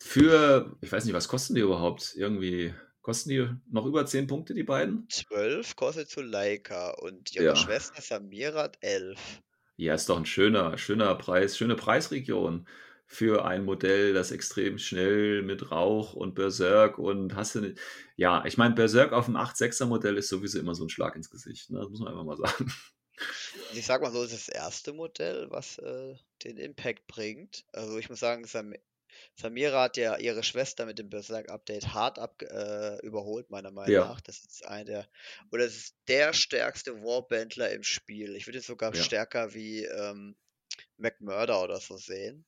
Für, ich weiß nicht, was kosten die überhaupt? Irgendwie, kosten die noch über 10 Punkte, die beiden? 12 kostet Zuleika und ihre Ja. Schwester Samira hat 11. Ja, ist doch ein schöner, schöner Preis, schöne Preisregion für ein Modell, das extrem schnell mit Rauch und Berserk und hast du nicht. Ja, ich meine, Berserk auf dem 8.6er Modell ist sowieso immer so ein Schlag ins Gesicht. Ne? Das muss man einfach mal sagen. Ich sag mal so, es ist das erste Modell, was äh, den Impact bringt. Also ich muss sagen, Sam Samira hat ja ihre Schwester mit dem Berserk-Update hart ab, äh, überholt, meiner Meinung Ja. nach. Das ist einer der, oder es ist der stärkste Warbandler im Spiel. Ich würde es sogar Ja. stärker wie ähm, McMurder oder so sehen.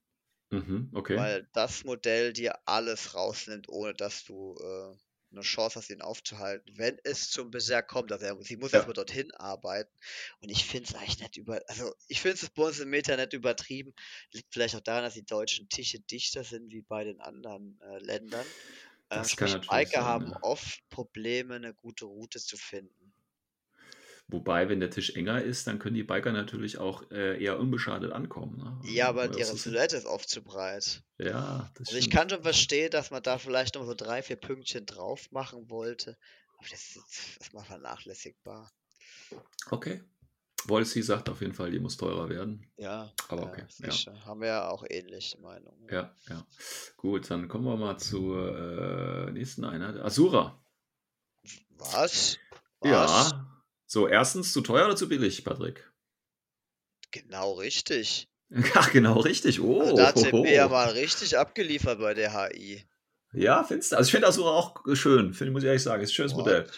Mhm, okay. Weil das Modell dir alles rausnimmt, ohne dass du äh, eine Chance hast, ihn aufzuhalten. Wenn es zum Berserk kommt, also er, sie muss Ja. erstmal dorthin arbeiten. Und ich finde es eigentlich nicht über, also ich finde es bei uns im Meta nicht übertrieben. Liegt vielleicht auch daran, dass die deutschen Tische dichter sind wie bei den anderen äh, Ländern. Ähm, Das kann sprich, Biker haben ja. oft Probleme, eine gute Route zu finden. Wobei, wenn der Tisch enger ist, dann können die Biker natürlich auch äh, eher unbeschadet ankommen. Ne? Ja, aber ihre. Silhouette ist oft zu breit. Ja, das Also ich stimmt. kann schon verstehen, dass man da vielleicht noch so drei, vier Pünktchen drauf machen wollte. Aber das ist jetzt erstmal vernachlässigbar. Okay. Wolsey sagt auf jeden Fall, die muss teurer werden. Ja, Aber ja, okay, sicher. Haben wir ja auch ähnlich die Meinung. Ja, ja. Gut, dann kommen wir mal zur äh, nächsten Einheit. Asura. Was? Was? Ja. So, erstens zu teuer oder zu billig, Patrick? Genau richtig. Ach, genau richtig. Oh, Also da hat hoho. CP ja mal richtig abgeliefert bei der HI. Ja, findest du? Also ich finde Asura auch schön, finde muss ich ehrlich sagen. Ist ein schönes Und? Modell.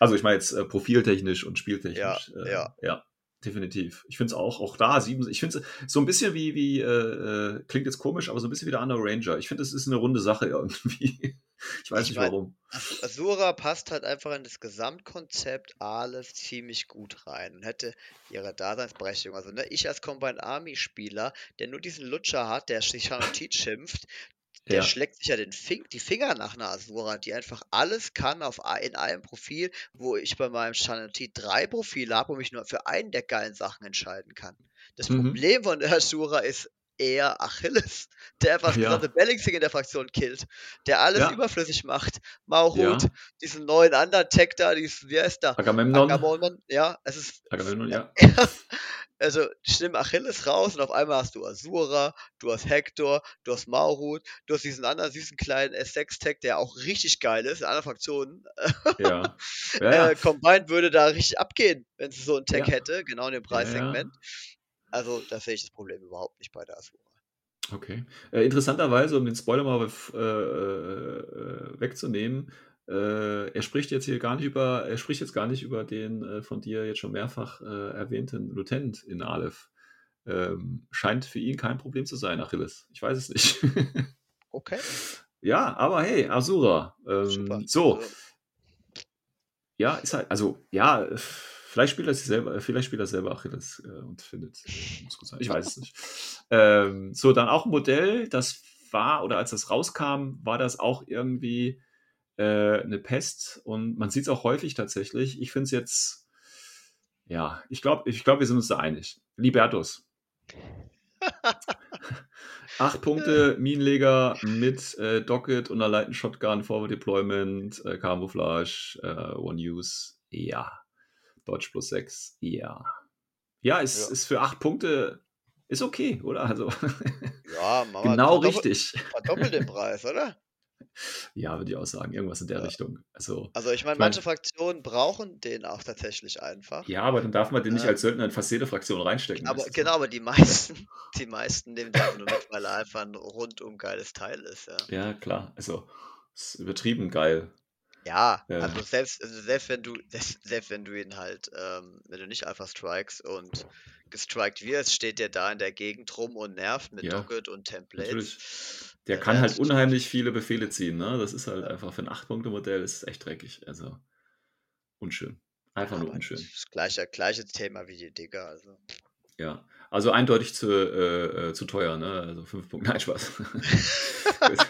Also ich meine jetzt äh, profiltechnisch und spieltechnisch. Ja, äh, ja. ja. Definitiv. Ich finde es auch, auch da, sieben, ich finde es so ein bisschen wie, wie äh, äh, klingt jetzt komisch, aber so ein bisschen wie der Under Ranger. Ich finde, es ist eine runde Sache irgendwie. Ich weiß Ich nicht mein- warum. As- Asura passt halt einfach in das Gesamtkonzept Aleph ziemlich gut rein und hätte ihre Daseinsberechtigung. Also ne, ich als Combined Army Spieler, der nur diesen Lutscher hat, der sich Shannon schimpft, der Ja. schlägt sich ja den Fing die Finger nach einer Asura, die einfach alles kann auf in einem Profil, wo ich bei meinem Shanti 3 Profil habe und mich nur für einen der geilen Sachen entscheiden kann. Das Mhm. Problem von der Asura ist eher Achilles, der einfach Ja. gesamte Balancing in der Fraktion killt, der alles Ja. überflüssig macht. Maurut, Ja. diesen neuen anderen Tech da, diesen, wie heißt der? Agamemnon. Agamemnon, ja, es ist Agamemnon, ja. also nimm Achilles raus und auf einmal hast du Asura, du hast Hector, du hast Maurut, du hast diesen anderen süßen kleinen S6-Tag, der auch richtig geil ist, in anderen Fraktionen. Ja. Ja. Äh, Combined würde da richtig abgehen, wenn es so einen Tag hätte, genau in dem Preissegment. Also da sehe ich das Problem überhaupt nicht bei der Asura. Okay. Äh, interessanterweise, um den Spoiler mal äh, äh, wegzunehmen, äh, er spricht jetzt hier gar nicht über, er spricht jetzt gar nicht über den äh, von dir jetzt schon mehrfach äh, erwähnten Lieutenant in Aleph. Ähm, scheint für ihn kein Problem zu sein, Achilles. Ich weiß es nicht. Okay, ja, aber hey, Asura. Ähm, super. So, Also, ja, ist halt, also, ja, äh, vielleicht spielt er sich selber, äh, vielleicht spielt er selber Achilles äh, und findet, äh, muss gut sein, ich weiß es nicht. Ähm, so, dann auch ein Modell, das war, oder als das rauskam, war das auch irgendwie äh, eine Pest und man sieht es auch häufig tatsächlich. Ich finde es jetzt, ja, ich glaube, ich glaub, wir sind uns da einig. Libertus. Acht Punkte, Minenleger mit äh, Docket und einer Light Shotgun, Forward Deployment, äh, Camouflage, äh, One Use, ja. Dodge plus 6, ja. Ja, ist, Ja. ist für acht Punkte, ist okay, oder? Also, ja, Mama, genau richtig. Verdoppelt den Preis, oder? Ja, würde ich auch sagen, irgendwas in der Ja. Richtung. Also, Also ich meine, manche Fraktionen brauchen den auch tatsächlich einfach. ja, aber dann darf man den nicht Ja. als Söldner in fast jede Fraktion reinstecken. Aber genau, aber die meisten, die meisten nehmen den einfach nur mit, weil er einfach ein rundum geiles Teil ist, ja. Ja, klar. Also, ist übertrieben geil. Ja, Ja. also selbst, also selbst wenn du, selbst, selbst wenn du ihn halt, ähm, wenn du nicht einfach strikes und gestrikt wirst, steht der da in der Gegend rum und nervt mit Ja, Docket und Templates. natürlich. Der Ja, kann der halt unheimlich viele Befehle ziehen, ne? Das ist halt einfach für ein 8-Punkte-Modell ist es echt dreckig. Also, unschön. Einfach nur Aber unschön. Das gleiche, gleiche Thema wie die Digger, also. Ja. Also eindeutig zu, äh, äh, zu teuer, ne? Also 5 Punkte. Nein, Spaß.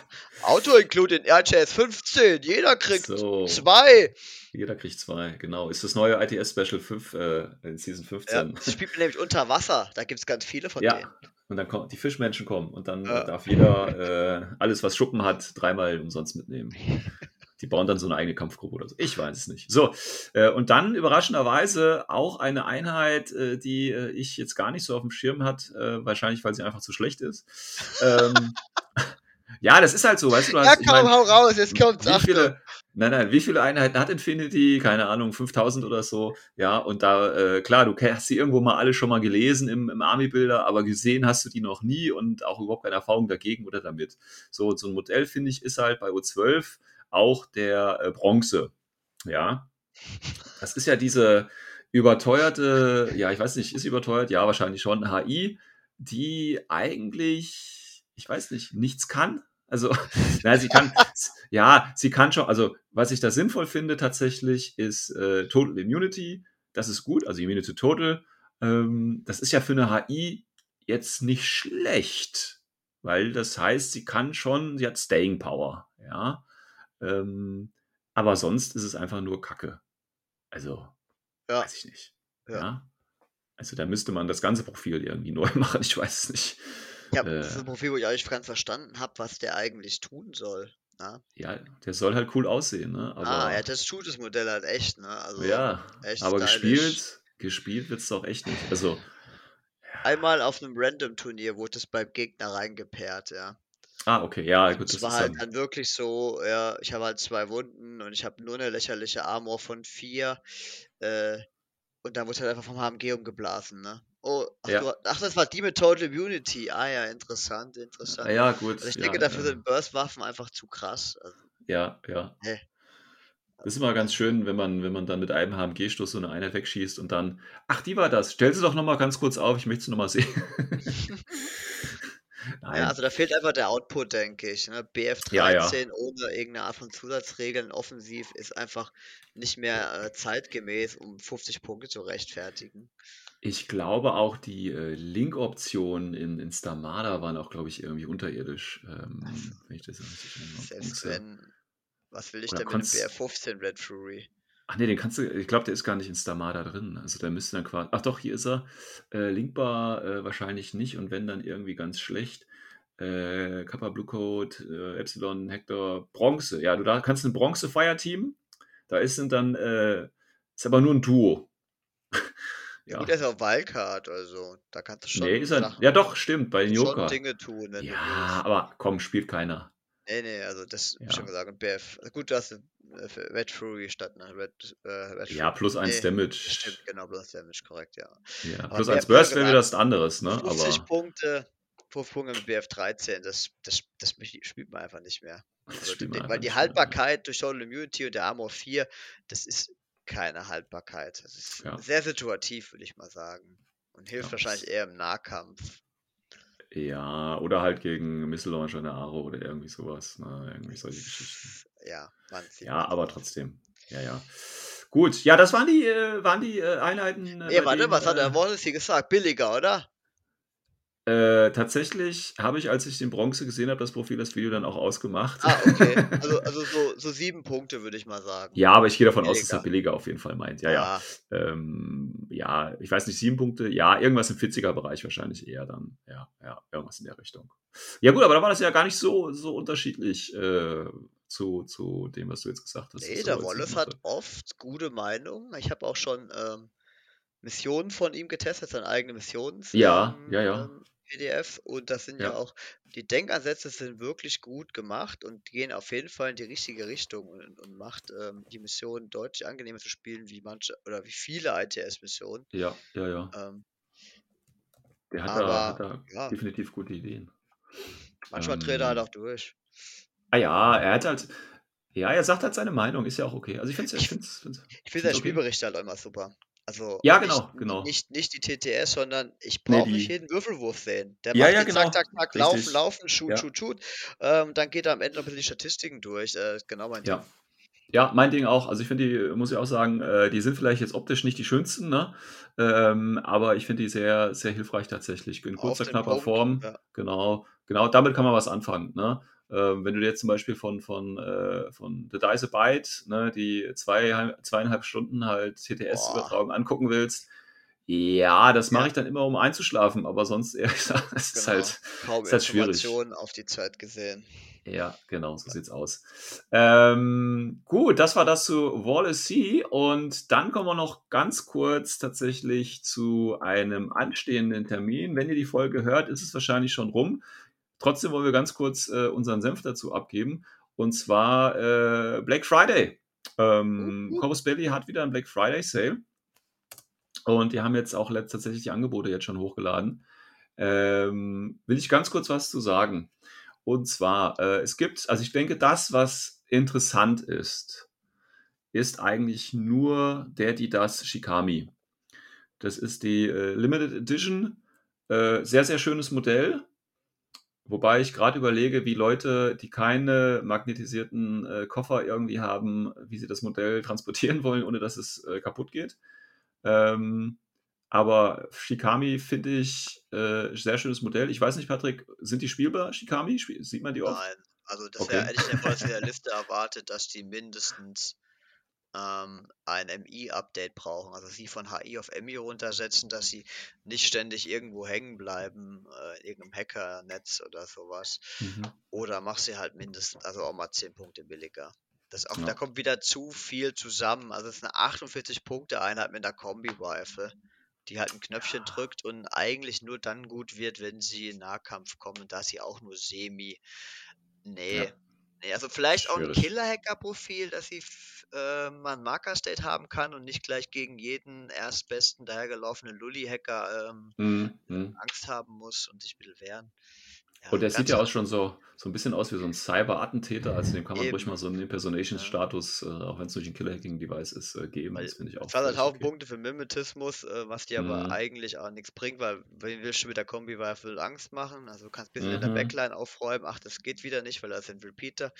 Auto include in RJS 15, jeder kriegt so. zwei. Jeder kriegt zwei, genau. Ist das neue ITS Special 5 äh, in Season Ja, 15. das spielt man nämlich unter Wasser, da gibt es ganz viele von denen. Ja, und dann kommen die Fischmenschen kommen und dann Ja. darf jeder äh, alles, was Schuppen hat, dreimal umsonst mitnehmen. Die bauen dann so eine eigene Kampfgruppe oder so. Ich weiß es nicht. So, äh, und dann überraschenderweise auch eine Einheit, äh, die äh, ich jetzt gar nicht so auf dem Schirm hat, äh, wahrscheinlich, weil sie einfach zu schlecht ist. Ähm, ja, das ist halt so, weißt du, Ja, hast, ich komm, mein, hau raus, jetzt kommt's. wie Achtung. viele, nein, nein, wie viele Einheiten hat Infinity? Keine Ahnung, 5000 oder so. Ja, und da, äh, klar, du hast sie irgendwo mal alle schon mal gelesen im, im Army-Bilder, aber gesehen hast du die noch nie und auch überhaupt keine Erfahrung dagegen oder damit. So, so ein Modell, finde ich, ist halt bei U12 auch der äh, Bronze. Ja. Das ist ja diese überteuerte, ja, ich weiß nicht, ist überteuert? Ja, wahrscheinlich schon, HI, die eigentlich, ich weiß nicht, nichts kann. Also, na, sie kann, ja, sie kann schon, also, was ich da sinnvoll finde tatsächlich, ist äh, Total Immunity. Das ist gut, also Immunity Total. Ähm, das ist ja für eine HI jetzt nicht schlecht, weil das heißt, sie kann schon, sie hat Staying Power, ja. Ähm, aber sonst ist es einfach nur Kacke. Also, Ja. weiß ich nicht. Ja. Ja. Also, da müsste man das ganze Profil irgendwie neu machen, ich weiß es nicht. Ja, Äh. das ist ein Profil, wo ich auch nicht ganz verstanden habe, was der eigentlich tun soll. Na? Ja, der soll halt cool aussehen, ne? Aber, ah, ja, das tut das Modell halt echt, ne? Also ja, echt aber stylisch. gespielt, gespielt wird es doch echt nicht. Also, Einmal auf einem Random-Turnier wurde es beim Gegner reingepaart, ja. ah, okay, ja, gut, Das das war halt dann, dann wirklich so, ja, ich habe halt zwei Wunden und ich habe nur eine lächerliche Armor von vier. Äh, und dann wurde halt einfach vom HMG umgeblasen, ne? Oh, ach, Ja. du, ach, das war die mit Total Immunity. Ah ja, interessant, interessant. Ja, gut. Also ich ja, denke, dafür ja, sind Burst-Waffen einfach zu krass. Also, ja, ja. Hä? Das ist immer ganz schön, wenn man, wenn man dann mit einem HMG-Stoß so eine Einheit wegschießt und dann, ach, die war das. Stell sie doch nochmal ganz kurz auf, ich möchte sie nochmal sehen. Nein, ja, also da fehlt einfach der Output, denke ich. Ne? Ja, ja. BF13 ohne irgendeine Art von Zusatzregeln offensiv ist einfach nicht mehr äh, zeitgemäß, um 50 Punkte zu rechtfertigen. Ich glaube auch, die äh, Link-Optionen in, in Stamada waren auch, glaube ich, irgendwie unterirdisch. Ähm, wenn ich das richtig wenn. Was will ich Oder denn mit dem konntest- BR15 Red Fury? Ach nee, den kannst du, ich glaube, der ist gar nicht in Stamada drin. Also der müsste dann quasi. Ach doch, hier ist er. Äh, linkbar äh, wahrscheinlich nicht und wenn dann irgendwie ganz schlecht. Äh, Kappa Blue Code, äh, Epsilon, Hector, Bronze. Ja, du da kannst ein Bronze-Fire-Team. Da ist dann, äh, ist aber nur ein Duo. Ja. Gut, er ist auch Wildcard, also da kannst du schon Nee, ist er. Sachen, Ja, doch, stimmt, bei den Joker. Dinge tun, wenn du Ja, aber komm, spielt keiner. Nee, nee, also das Ja. schon gesagt. Und BF, gut, du hast äh, Red Fury statt, ne? Red, äh, Red Ja, plus eins Nee, Damage. Stimmt, genau, plus Damage, korrekt, ja. Ja, plus wer- eins wer Burst wäre wieder was anderes, ne? 50 Aber Punkte, 5 Punkte mit BF13, das, das, das spielt spielt man einfach nicht mehr. das Also, man weil die. Haltbarkeit durch Total Immunity und der Armor 4, das ist keine Haltbarkeit. Das ist Ja. sehr situativ, würde ich mal sagen. Und hilft Ja, wahrscheinlich eher im Nahkampf. Ja, oder halt gegen Missile Launcher in der Aro oder irgendwie sowas. Ne? Irgendwie solche Geschichten. Ja, man sieht Ja, aber trotzdem. Ja, ja. Gut, ja, das waren die, äh, waren die äh, Einheiten. Äh, Nee, warte, denen, was hat äh, der Wallace hier gesagt? Billiger, oder? Äh, tatsächlich habe ich, als ich den Bronze gesehen habe, das Profil, das Video dann auch ausgemacht. Ah, okay. Also, also so, so sieben Punkte, würde ich mal sagen. Ja, aber ich gehe davon aus, dass Billiger. er billiger auf jeden Fall meint. Ja, ja. Ja, Ähm, ja, ich weiß nicht, sieben Punkte. Ja, irgendwas im 40er-Bereich wahrscheinlich eher dann. Ja, ja, irgendwas in der Richtung. Ja, gut, aber da war das ja gar nicht so, so unterschiedlich äh, zu, zu dem, was du jetzt gesagt hast. Nee, dass der er sieben hat oft gute Meinungen. Ich habe auch schon ähm, Missionen von ihm getestet, seine eigene Missionen. Ja, ähm, ja, ja. Ähm, PDF und das sind ja. Ja. auch, die Denkansätze sind wirklich gut gemacht und gehen auf jeden Fall in die richtige Richtung und, und macht ähm, die Mission deutlich angenehmer zu spielen, wie manche oder wie viele ITS-Missionen. Ja, ja, ja. Ähm, Der hat, Aber, da, hat da ja. definitiv gute Ideen. manchmal dreht er halt Ähm, auch durch. Ah ja, er hat halt. Ja, er sagt halt seine Meinung, ist ja auch okay. Also ich finde es. Ich Ich finde find's seine okay. Spielberichte halt auch immer super. Also Ja, nicht, genau, genau. Nicht, nicht die TTS, sondern ich Nee, brauche nicht die- jeden Würfelwurf sehen. Der Ja, macht ja, genau. zack, zack, zack, laufen, Richtig. laufen, shoot, Ja. shoot, shoot. Ähm, dann geht er am Ende noch ein bisschen die Statistiken durch. Äh, genau mein Ja. Ding. Ja, mein Ding auch. Also ich finde die, muss ich auch sagen, äh, die sind vielleicht jetzt optisch nicht die schönsten, ne? Ähm, aber ich finde die sehr, sehr hilfreich tatsächlich. In kurzer, knapper Punkt, Form. ja. Genau, genau, damit kann man was anfangen, ne? Ähm, wenn du jetzt zum Beispiel von, von, äh, von The Dice a Byte, ne, die zwei, zweieinhalb Stunden halt TTS-Übertragung angucken willst, ja, das mache Ja. ich dann immer, um einzuschlafen, aber sonst ehrlich gesagt, es ist Genau. halt, Kaum ist halt schwierig. Auf die Zeit gesehen. ja, genau, so sieht's aus. Ähm, gut, das war das zu Wallace C. Und dann kommen wir noch ganz kurz tatsächlich zu einem anstehenden Termin. Wenn ihr die Folge hört, ist es wahrscheinlich schon rum. Trotzdem wollen wir ganz kurz äh, unseren Senf dazu abgeben. Und zwar äh, Black Friday. Ähm, uh. Corvus Belly hat wieder einen Black Friday Sale. Und die haben jetzt auch tatsächlich die Angebote jetzt schon hochgeladen. Ähm, will ich ganz kurz was zu sagen. Und zwar, äh, es gibt, also ich denke, das, was interessant ist, ist eigentlich nur der, die das Shikami. Das ist die äh, Limited Edition. Äh, sehr, sehr schönes Modell. Wobei ich gerade überlege, wie Leute, die keine magnetisierten äh, Koffer irgendwie haben, wie sie das Modell transportieren wollen, ohne dass es äh, kaputt geht. Ähm, aber Shikami finde ich äh, sehr schönes Modell. Ich weiß nicht, Patrick, sind die spielbar, Shikami? Spiel- Sieht man die oft? Nein, also das Okay. wäre hätte ich ja von der Liste erwartet, dass die mindestens ähm, ein MI-Update brauchen. Also sie von HI auf MI runtersetzen, dass sie nicht ständig irgendwo hängen bleiben, äh, in irgendeinem Hackernetz oder sowas. Mhm. Oder mach sie halt mindestens, also auch mal 10 Punkte billiger. Das auch, Ja. Da kommt wieder zu viel zusammen. Also es ist eine 48-Punkte-Einheit mit einer Kombi-Rifle, die halt ein Knöpfchen drückt und eigentlich nur dann gut wird, wenn sie in Nahkampf kommen. Da ist sie auch nur semi. Nee. Ja. Also vielleicht auch ein. Killer-Hacker-Profil, dass sie äh, mal ein Marker-State haben kann und nicht gleich gegen jeden erstbesten dahergelaufenen Lully-Hacker ähm, Mhm. Mhm. Angst haben muss und sich ein bisschen wehren. Und der sieht ja auch schon so, so ein bisschen aus wie so ein Cyber-Attentäter, also dem kann man ruhig Eben. mal so einen Impersonation-Status, äh, auch wenn es durch ein Killer-Hacking-Device ist, äh, geben. Weil Das finde ich auch es hat halt Haufen okay. Punkte für Mimetismus, äh, was dir aber Mhm. eigentlich auch nichts bringt, weil wen willst du mit der Kombi-Rifle Angst machen? Also du kannst ein bisschen in der Mhm. Backline aufräumen, ach, das geht wieder nicht, weil da sind Repeater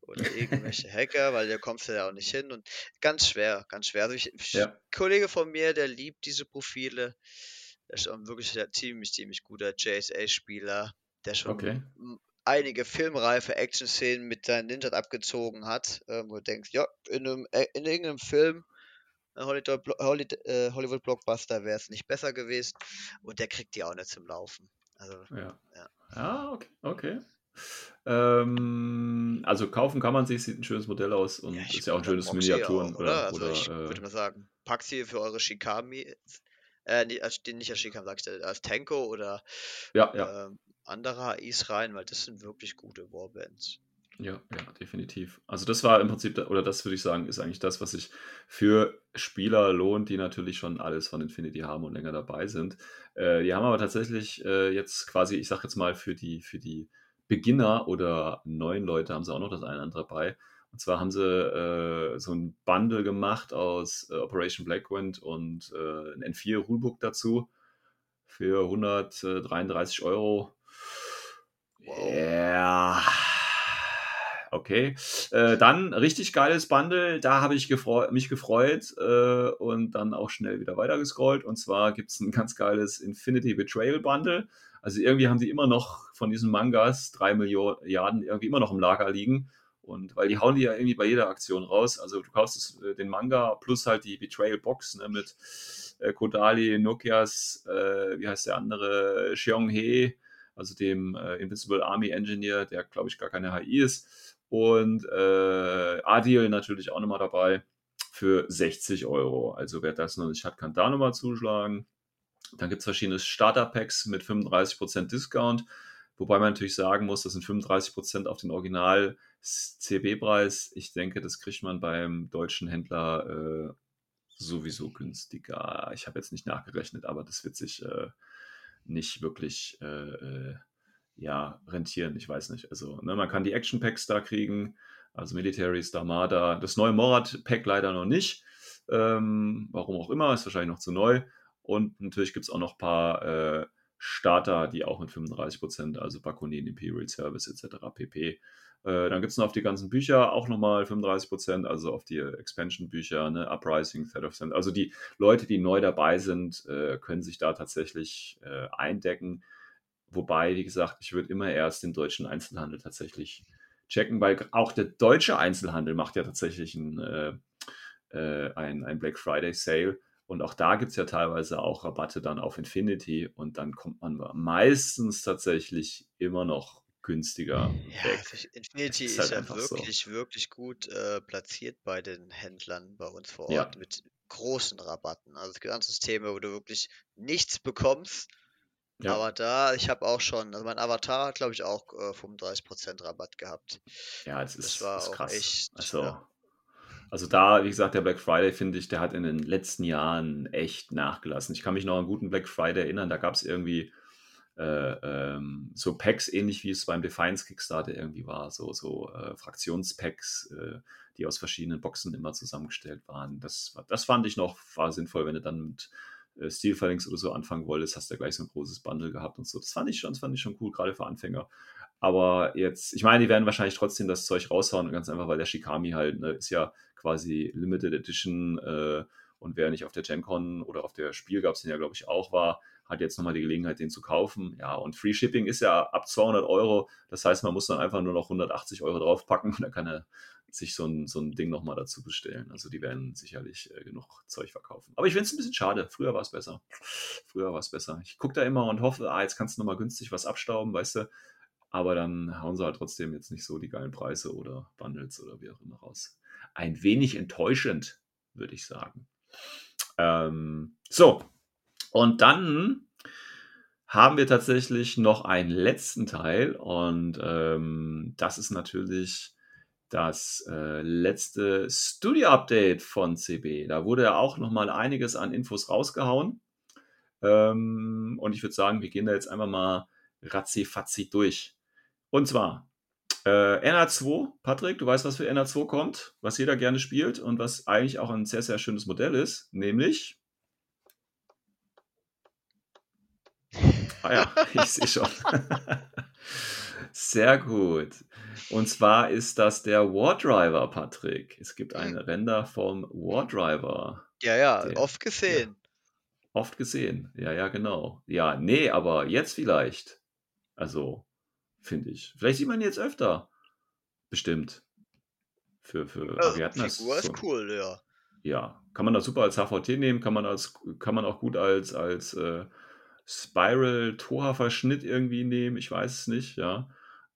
oder irgendwelche Hacker, weil da kommst du ja auch nicht hin und ganz schwer, ganz schwer. Also ich, Ja. Kollege von mir, der liebt diese Profile, der ist auch wirklich ein ziemlich, ziemlich guter JSA-Spieler, der schon Okay. einige filmreife Action-Szenen mit seinen Ninjas abgezogen hat, ähm, wo du denkst, ja, in, einem, äh, in irgendeinem Film, äh, Hollywood Blockbuster wäre es nicht besser gewesen und der kriegt die auch nicht zum Laufen. Also, Ja. Ja. Ja, okay. okay. Ähm, also kaufen kann man sich, sieht ein schönes Modell aus und ja, ist ja auch ein schönes Miniaturen auch, oder, Also oder ich äh, würde mal sagen, packt sie für eure Shikami, äh, nicht als, nicht als Shikami, sag ich, als Tenko oder ja, ja, ähm, andere HIs rein, weil das sind wirklich gute Warbands. ja, ja, definitiv. Also das war im Prinzip, oder das würde ich sagen, ist eigentlich das, was sich für Spieler lohnt, die natürlich schon alles von Infinity haben und länger dabei sind. Äh, die haben aber tatsächlich äh, jetzt quasi, ich sag jetzt mal, für die, für die Beginner oder neuen Leute haben sie auch noch das eine oder andere dabei. Und zwar haben sie äh, so ein Bundle gemacht aus äh, Operation Blackwind und äh, ein N4 Rulebook dazu für 133 Euro. Wow. Ja. Okay. Äh, dann richtig geiles Bundle. Da habe ich gefreu mich gefreut äh, und dann auch schnell wieder weitergescrollt. Und zwar gibt es ein ganz geiles Infinity Betrayal Bundle. Also irgendwie haben die immer noch von diesen Mangas drei Milliarden irgendwie immer noch im Lager liegen. Und weil die hauen die ja irgendwie bei jeder Aktion raus. Also du kaufst es, äh, den Manga plus halt die Betrayal Box ne, mit äh, Kodali, Nokias, äh, wie heißt der andere, Xiong-He, also dem äh, Invincible Army Engineer, der glaube ich gar keine HI ist. Und äh, Adil natürlich auch nochmal dabei für 60 Euro. Also wer das noch nicht hat, kann da nochmal zuschlagen. Dann gibt es verschiedene Starter-Packs mit 35% Discount. Wobei man natürlich sagen muss, das sind 35% auf den Original-CB-Preis. Ich denke, das kriegt man beim deutschen Händler äh, sowieso günstiger. Ich habe jetzt nicht nachgerechnet, aber das wird sich äh, nicht wirklich äh, äh, ja, rentieren. Ich weiß nicht. Also, ne, man kann die Action Packs da kriegen, also Military Starmada. Das neue Morat-Pack leider noch nicht. Ähm, warum auch immer, ist wahrscheinlich noch zu neu. Und natürlich gibt es auch noch ein paar äh, Starter, die auch mit 35%, also Bakunin, Imperial Service etc. pp. Äh, dann gibt es noch auf die ganzen Bücher auch nochmal 35%, also auf die Expansion-Bücher, ne, Uprising, Third of Cent. Also die Leute, die neu dabei sind, äh, können sich da tatsächlich äh, eindecken. Wobei, wie gesagt, ich würde immer erst den deutschen Einzelhandel tatsächlich checken, weil auch der deutsche Einzelhandel macht ja tatsächlich ein, äh, äh, ein, ein Black Friday Sale. Und auch da gibt es ja teilweise auch Rabatte dann auf Infinity und dann kommt man meistens tatsächlich immer noch günstiger Ja, weg. Infinity ist ist, halt ja einfach so. wirklich, wirklich gut äh, platziert bei den Händlern bei uns vor Ja. Ort mit großen Rabatten. Also es gibt andere Systeme, wo du wirklich nichts bekommst. Ja. Aber da, ich habe auch schon, also mein Avatar hat, glaube ich, auch äh, 35% Rabatt gehabt. Ja, das Das ist, war ist auch krass. echt, also, ja. Also da, wie gesagt, der Black Friday, finde ich, der hat in den letzten Jahren echt nachgelassen. Ich kann mich noch an einen guten Black Friday erinnern, da gab es irgendwie äh, ähm, so Packs, ähnlich wie es beim Defiance Kickstarter irgendwie war, so, so äh, Fraktionspacks, äh, die aus verschiedenen Boxen immer zusammengestellt waren. Das, das fand ich noch, war sinnvoll, wenn du dann mit äh, Steel Phalanx oder so anfangen wolltest, hast du ja gleich so ein großes Bundle gehabt und so. Das fand ich schon, das fand ich schon cool, gerade für Anfänger. Aber jetzt, ich meine, die werden wahrscheinlich trotzdem das Zeug raushauen, ganz einfach, weil der Shikami halt ne, ist ja quasi Limited Edition äh, und wer nicht auf der GenCon oder auf der Spiel gab es den ja, glaube ich, auch war, hat jetzt nochmal die Gelegenheit, den zu kaufen. Ja, und Free Shipping ist ja ab 200 Euro. Das heißt, man muss dann einfach nur noch 180 Euro draufpacken und dann kann er sich so ein, so ein Ding nochmal dazu bestellen. Also die werden sicherlich äh, genug Zeug verkaufen. Aber ich finde es ein bisschen schade. Früher war es besser. Früher war es besser. Ich gucke da immer und hoffe, ah, jetzt kannst du nochmal günstig was abstauben, weißt du. Aber dann hauen sie halt trotzdem jetzt nicht so die geilen Preise oder Bundles oder wie auch immer raus. Ein wenig enttäuschend, würde ich sagen. Ähm, so, und dann haben wir tatsächlich noch einen letzten Teil und ähm, das ist natürlich das äh, letzte Studio-Update von CB. Da wurde ja auch nochmal einiges an Infos rausgehauen. Ähm, und ich würde sagen, wir gehen da jetzt einfach mal ratzi-fatzi durch. Und zwar äh, NA2, Patrick, du weißt, was für NA2 kommt, was jeder gerne spielt und was eigentlich auch ein sehr, sehr schönes Modell ist, nämlich. Ah ja, ich sehe schon. Sehr gut. Und zwar ist das der War Driver, Patrick. Es gibt einen Render vom War Driver. Ja, ja, Der- oft gesehen. Oft gesehen. Ja, ja, genau. Ja, nee, aber jetzt vielleicht. Also, finde ich. Vielleicht sieht man jetzt öfter. Bestimmt. Für, für, das Figur so- ist cool, ja. ja, kann man das super als HVT nehmen, kann man als, kann man auch gut als, als äh, Spiral Toha-Verschnitt irgendwie nehmen, ich weiß es nicht, ja.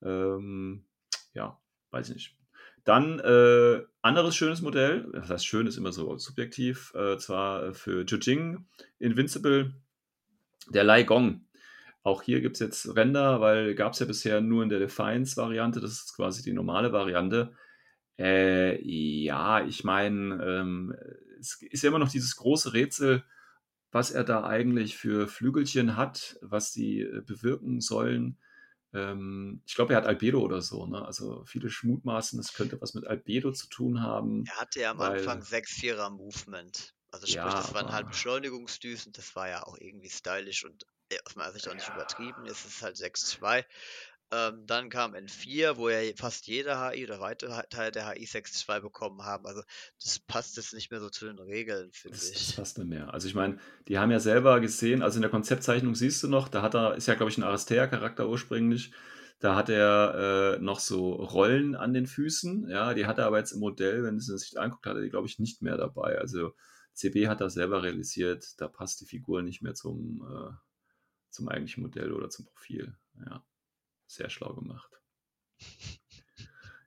Ähm, ja, weiß ich nicht. Dann äh, anderes schönes Modell, das heißt schön ist immer so subjektiv, äh, zwar für Jujing Invincible, der Lai Gong. Auch hier gibt es jetzt Render, weil gab es ja bisher nur in der Defiance-Variante, das ist quasi die normale Variante. Äh, ja, ich meine, ähm, es ist ja immer noch dieses große Rätsel, was er da eigentlich für Flügelchen hat, was die äh, bewirken sollen. Ähm, ich glaube, er hat Albedo oder so. Ne? Also viele schmutmaßen, es könnte was mit Albedo zu tun haben. Er hatte ja am Weil- Anfang 6-4er Movement. Also sprich, Ja, das waren halt Beschleunigungsdüsen, das war ja auch irgendwie stylisch und äh, aus meiner Sicht auch nicht übertrieben. Es ist halt 6-2. Ähm, dann kam N4, wo ja fast jeder HI oder weite Teil der HI 6-2 bekommen haben. Also das passt jetzt nicht mehr so zu den Regeln, finde Das, das ich. passt nicht mehr. Also ich meine, die haben ja selber gesehen, also in der Konzeptzeichnung siehst du noch, da hat er, ist ja glaube ich ein Aristea-Charakter ursprünglich, da hat er äh, noch so Rollen an den Füßen, ja, die hat er aber jetzt im Modell, wenn es sich anguckt, hat er die glaube ich nicht mehr dabei. Also CB hat das selber realisiert, da passt die Figur nicht mehr zum, äh, zum eigentlichen Modell oder zum Profil. Ja, sehr schlau gemacht.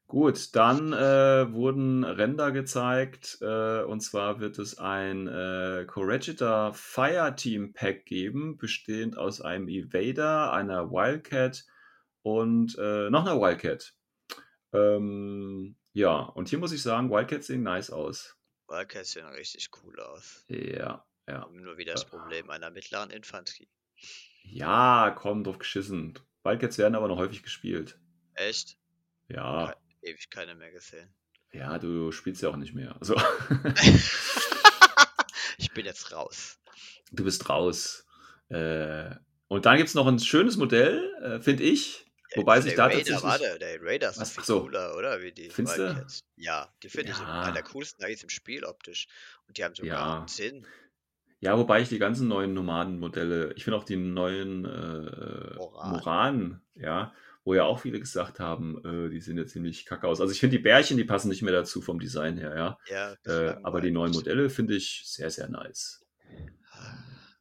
Gut, dann äh, wurden Render gezeigt äh, und zwar wird es ein äh, Corregidor Fireteam Pack geben, bestehend aus einem Evader, einer Wildcat und äh, noch einer Wildcat. Ähm, ja, und hier muss ich sagen, Wildcats sehen nice aus. Wildcats sehen richtig cool aus. Ja, ja. Haben nur wieder das Problem einer mittleren Infanterie. Ja, komm, drauf geschissen. Wildcats werden aber noch häufig gespielt. Echt? Ja, Ewig keine mehr gesehen. ja, du spielst ja auch nicht mehr. Also, ich bin jetzt raus. du bist raus. Äh, und dann gibt es noch ein schönes Modell, äh, finde ich. Wobei der sich da Raider, tatsächlich. Warte, der Raider ist viel so. cooler, oder? Wie die Findest du? Ja, die finde ich Ja. einer der coolsten eigentlich im Spiel optisch. Und die haben sogar Ja. einen Sinn. Ja, wobei ich die ganzen neuen Nomadenmodelle, ich finde auch die neuen äh, Moran. Moranen, ja, wo ja auch viele gesagt haben, äh, die sehen ja ziemlich kacke aus. Also ich finde die Bärchen, die passen nicht mehr dazu vom Design her, ja. Ja, Äh, aber die neuen. Modelle finde ich sehr, sehr nice.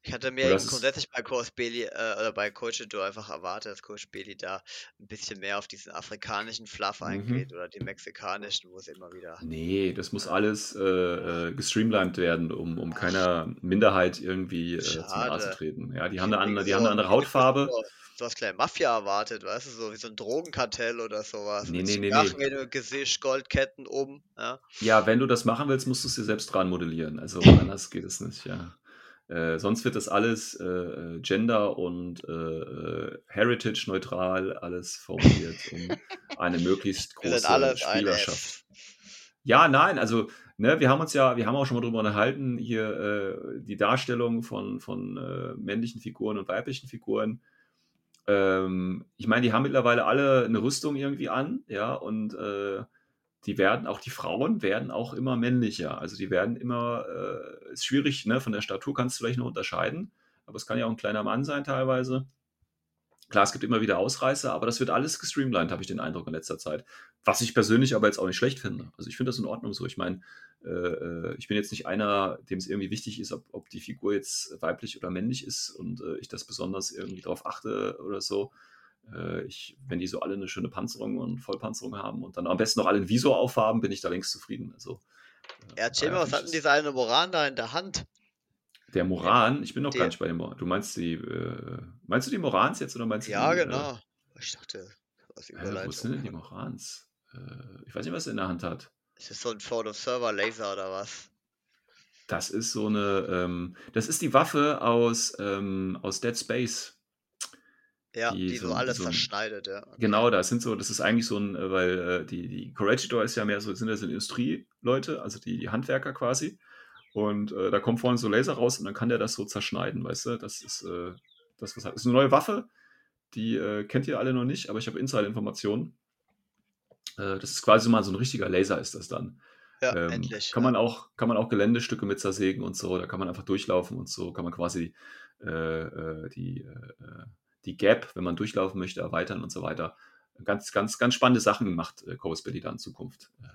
Ich hatte mir grundsätzlich bei Coach Bailey, äh, oder bei Coach Edo einfach erwartet, dass Coach Bailey da ein bisschen mehr auf diesen afrikanischen Fluff Mhm. eingeht oder die mexikanischen, wo es immer wieder. Nee, das muss alles äh, äh, gestreamlined werden, um, um keiner Minderheit irgendwie äh, zum Nahe zu treten. Ja, die haben eine andere, die so- haben eine andere Hautfarbe. Du hast gleich Mafia erwartet, weißt du, so wie so ein Drogenkartell oder sowas. Nee, mit nee, nee, Sprachen in dem Gesicht, Goldketten um. Ja. Ja, wenn du das machen willst, musst du es dir selbst dran modellieren. Also anders geht es nicht, ja. Äh, sonst wird das alles äh, äh, gender- und äh, äh, heritage-neutral alles formuliert, um eine möglichst große Spielerschaft. Ja, nein, also ne, wir haben uns ja, wir haben auch schon mal drüber unterhalten, hier äh, die Darstellung von, von männlichen Figuren und weiblichen Figuren. Ähm, ich meine, die haben mittlerweile alle eine Rüstung irgendwie an, ja, und die werden, auch die Frauen werden auch immer männlicher. Also die werden immer, äh, ist schwierig, ne, von der Statur kannst du vielleicht noch unterscheiden, aber es kann ja auch ein kleiner Mann sein teilweise. Klar, es gibt immer wieder Ausreißer, aber das wird alles gestreamlined, habe ich den Eindruck in letzter Zeit. Was ich persönlich aber jetzt auch nicht schlecht finde. Also ich finde das in Ordnung so. Ich meine, äh, äh, ich bin jetzt nicht einer, dem es irgendwie wichtig ist, ob, ob die Figur jetzt weiblich oder männlich ist und äh, ich das besonders irgendwie darauf achte oder so. Äh, ich, wenn die so alle eine schöne Panzerung und Vollpanzerung haben und dann am besten noch alle ein Visor aufhaben, bin ich da längst zufrieden. Also, äh, Ja, erzähl mal, was finde hat denn dieser eine Moran da in der Hand? Der Moran, ich bin noch Der- gar nicht bei dem Moran. Du meinst die, äh, meinst du die Morans jetzt oder meinst du Ja, die, äh, genau. Ich dachte, was Äh, wo sind denn die Überleitung. Morans? Äh, ich weiß nicht, was er in der Hand hat. Ist das so ein Photo Server Laser oder was? Das ist so eine, ähm, das ist die Waffe aus, ähm, aus Dead Space. Ja, die die so so- alles so zerschneidet, ja. Okay. Genau, da sind so, das ist eigentlich so ein, äh, weil äh, die, die Corregidor ist ja mehr so, sind ja so Industrieleute, also die, die Handwerker quasi. Und äh, da kommt vorne so Laser raus und dann kann der das so zerschneiden, weißt du? Das ist, äh, das was, ist eine neue Waffe, die äh, kennt ihr alle noch nicht, aber ich habe Inside-Informationen. Äh, das ist quasi mal so ein richtiger Laser, ist das dann. Ja, Ähm, endlich. Kann ja. man auch, kann man auch Geländestücke mit zersägen und so, da kann man einfach durchlaufen und so, kann man quasi die, die Gap, wenn man durchlaufen möchte, erweitern und so weiter. Ganz, ganz, ganz spannende Sachen macht äh, Coast Belly da in Zukunft. Äh,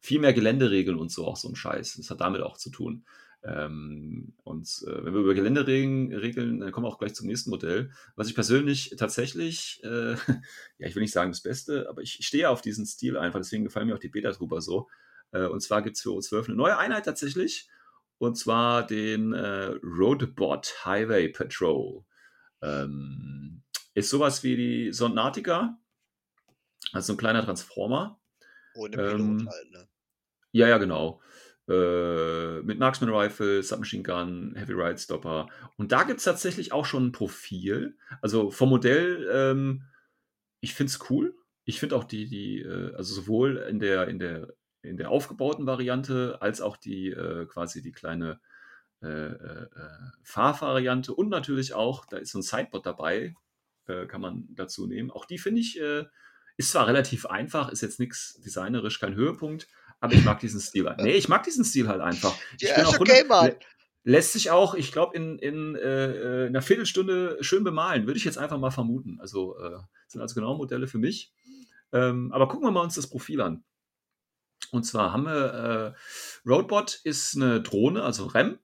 viel mehr Geländeregeln und so, auch so ein Scheiß. Das hat damit auch zu tun. Ähm, und äh, wenn wir über Geländeregeln regeln, dann kommen wir auch gleich zum nächsten Modell. Was ich persönlich tatsächlich, äh, ja, ich will nicht sagen das Beste, aber ich, ich stehe auf diesen Stil einfach, deswegen gefallen mir auch die Beta-Trooper so. Äh, und zwar gibt es für O12 eine neue Einheit tatsächlich. Und zwar den äh, Roadbot Highway Patrol. Ähm, ist sowas wie die Sonnatica. Also ein kleiner Transformer. Ohne Pilot ähm, halt, ne? Ja, ja, genau. Äh, mit Marksman Rifle, Submachine Gun, Heavy Ride Stopper. Und da gibt es tatsächlich auch schon ein Profil. Also vom Modell, ähm, ich finde es cool. Ich finde auch die, die, äh, also sowohl in der, in der, in der aufgebauten Variante als auch die äh, quasi die kleine äh, äh, äh, Fahrvariante und natürlich auch, da ist so ein Sideboard dabei, äh, kann man dazu nehmen. Auch die finde ich, äh, ist zwar relativ einfach, ist jetzt nichts designerisch, kein Höhepunkt, aber ich mag diesen Stil. halt. Nee, ich mag diesen Stil halt einfach. Ich Ja, bin ist auch okay, Mann. lä- Lässt sich auch, ich glaube, in, in äh, einer Viertelstunde schön bemalen, würde ich jetzt einfach mal vermuten. Also sind also genau Modelle für mich. Ähm, aber gucken wir mal uns das Profil an. Und zwar haben wir, Roadbot ist eine Drohne, also REM,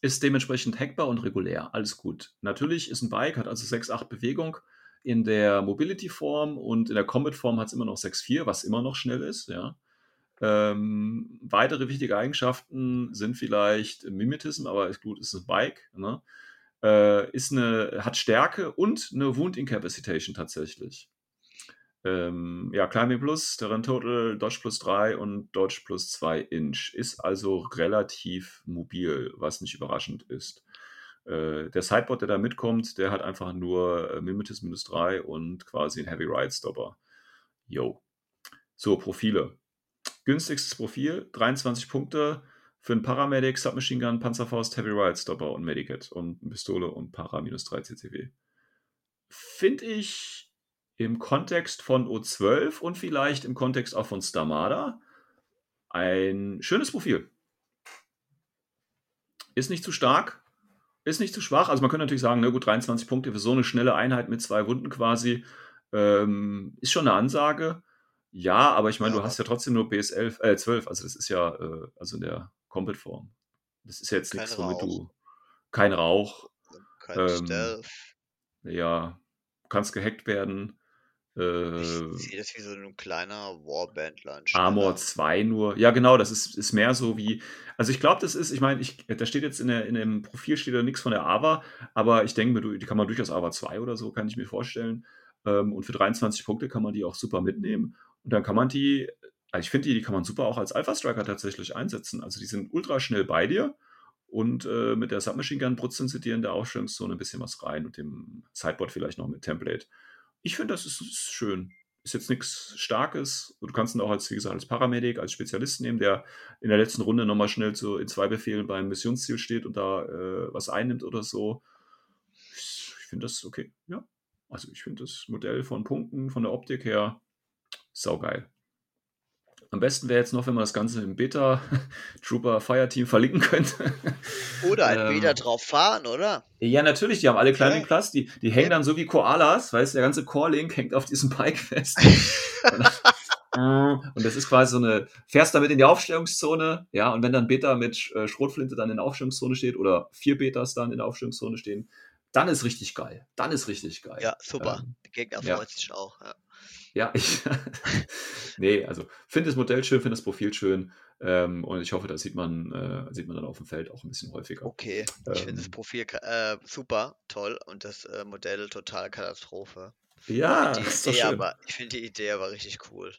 ist dementsprechend hackbar und regulär. Alles gut. Natürlich ist ein Bike, hat also 6,8 Bewegung in der Mobility-Form und in der Combat-Form hat es immer noch 6,4, was immer noch schnell ist, ja. Ähm, weitere wichtige Eigenschaften sind vielleicht Mimetism, aber ist gut, ist ein Bike, ne? Äh, ist eine, hat Stärke und eine Wound Incapacitation tatsächlich. Ähm, ja, Climbing Plus, Terrain Total, Dodge plus 3 und Dodge plus 2 Inch. Ist also relativ mobil, was nicht überraschend ist. Äh, der Sideboard, der da mitkommt, der hat einfach nur äh, Mimetism minus 3 und quasi einen Heavy Ride Stopper. Yo. So, Profile. Günstigstes Profil, 23 Punkte für einen Paramedic, Submachine Gun, Panzerfaust, Heavy Ride Stopper und Medikit und eine Pistole und Para minus 3 CCW. Finde ich im Kontext von O12 und vielleicht im Kontext auch von Stamada ein schönes Profil. Ist nicht zu stark, ist nicht zu schwach. Also man könnte natürlich sagen, na gut, 23 Punkte für so eine schnelle Einheit mit zwei Wunden quasi ähm, ist schon eine Ansage. Ja, aber ich meine, Ja, du hast ja trotzdem nur PS11, äh, 12, also das ist ja, äh, also in der Combat-Form. Das ist ja jetzt Kein nichts, womit Rauch. du kein Rauch, Kein ähm, Stealth. ja, kannst gehackt werden. Äh, Ich sehe das wie so ein kleiner Warbandler. ein Armor schneller. 2 nur. Ja, genau, das ist, ist mehr so wie. Also ich glaube, das ist, ich meine, ich, da steht jetzt in, der, in dem Profil steht da nichts von der AVA, aber ich denke mir, die kann man durchaus AVA 2 oder so, kann ich mir vorstellen. Ähm, und für 23 Punkte kann man die auch super mitnehmen. Und dann kann man die, also ich finde die, die kann man super auch als Alpha Striker tatsächlich einsetzen. Also die sind ultra schnell bei dir. Und äh, mit der Submachine Gun brutzen sie dir in der Aufstellungszone ein bisschen was rein und dem Sideboard vielleicht noch mit Template. Ich finde, das ist, ist schön. Ist jetzt nichts Starkes. Du kannst ihn auch als, wie gesagt, als Paramedic, als Spezialist nehmen, der in der letzten Runde nochmal schnell zu, in zwei Befehlen beim Missionsziel steht und da äh, was einnimmt oder so. Ich, ich finde das okay, ja. Also ich finde das Modell von Punkten, von der Optik her, saugeil. Am besten wäre jetzt noch, wenn man das Ganze im Beta Trooper Fireteam verlinken könnte. Oder ein Ähm, Wieder drauf fahren, oder? Ja, natürlich, die haben alle Climbing Okay. Plus, die, die hängen dann so wie Koalas, weißt du, der ganze Core-Link hängt auf diesem Bike fest. und das ist quasi so eine, fährst damit in die Aufstellungszone, ja, und wenn dann Beta mit äh, Schrotflinte dann in der Aufstellungszone steht oder vier Betas dann in der Aufstellungszone stehen, dann ist richtig geil. Dann ist richtig geil. Ja, super. Ähm, Der Gegner ja. freut sich auch. Ja. ja, ich. nee, also finde das Modell schön, finde das Profil schön. Ähm, und ich hoffe, das sieht man, äh, sieht man dann auf dem Feld auch ein bisschen häufiger. Okay, ich finde das Ähm. Profil äh, super, toll und das äh, Modell total Katastrophe. Ja, die ist doch Idee schön. aber, ich finde die Idee aber richtig cool.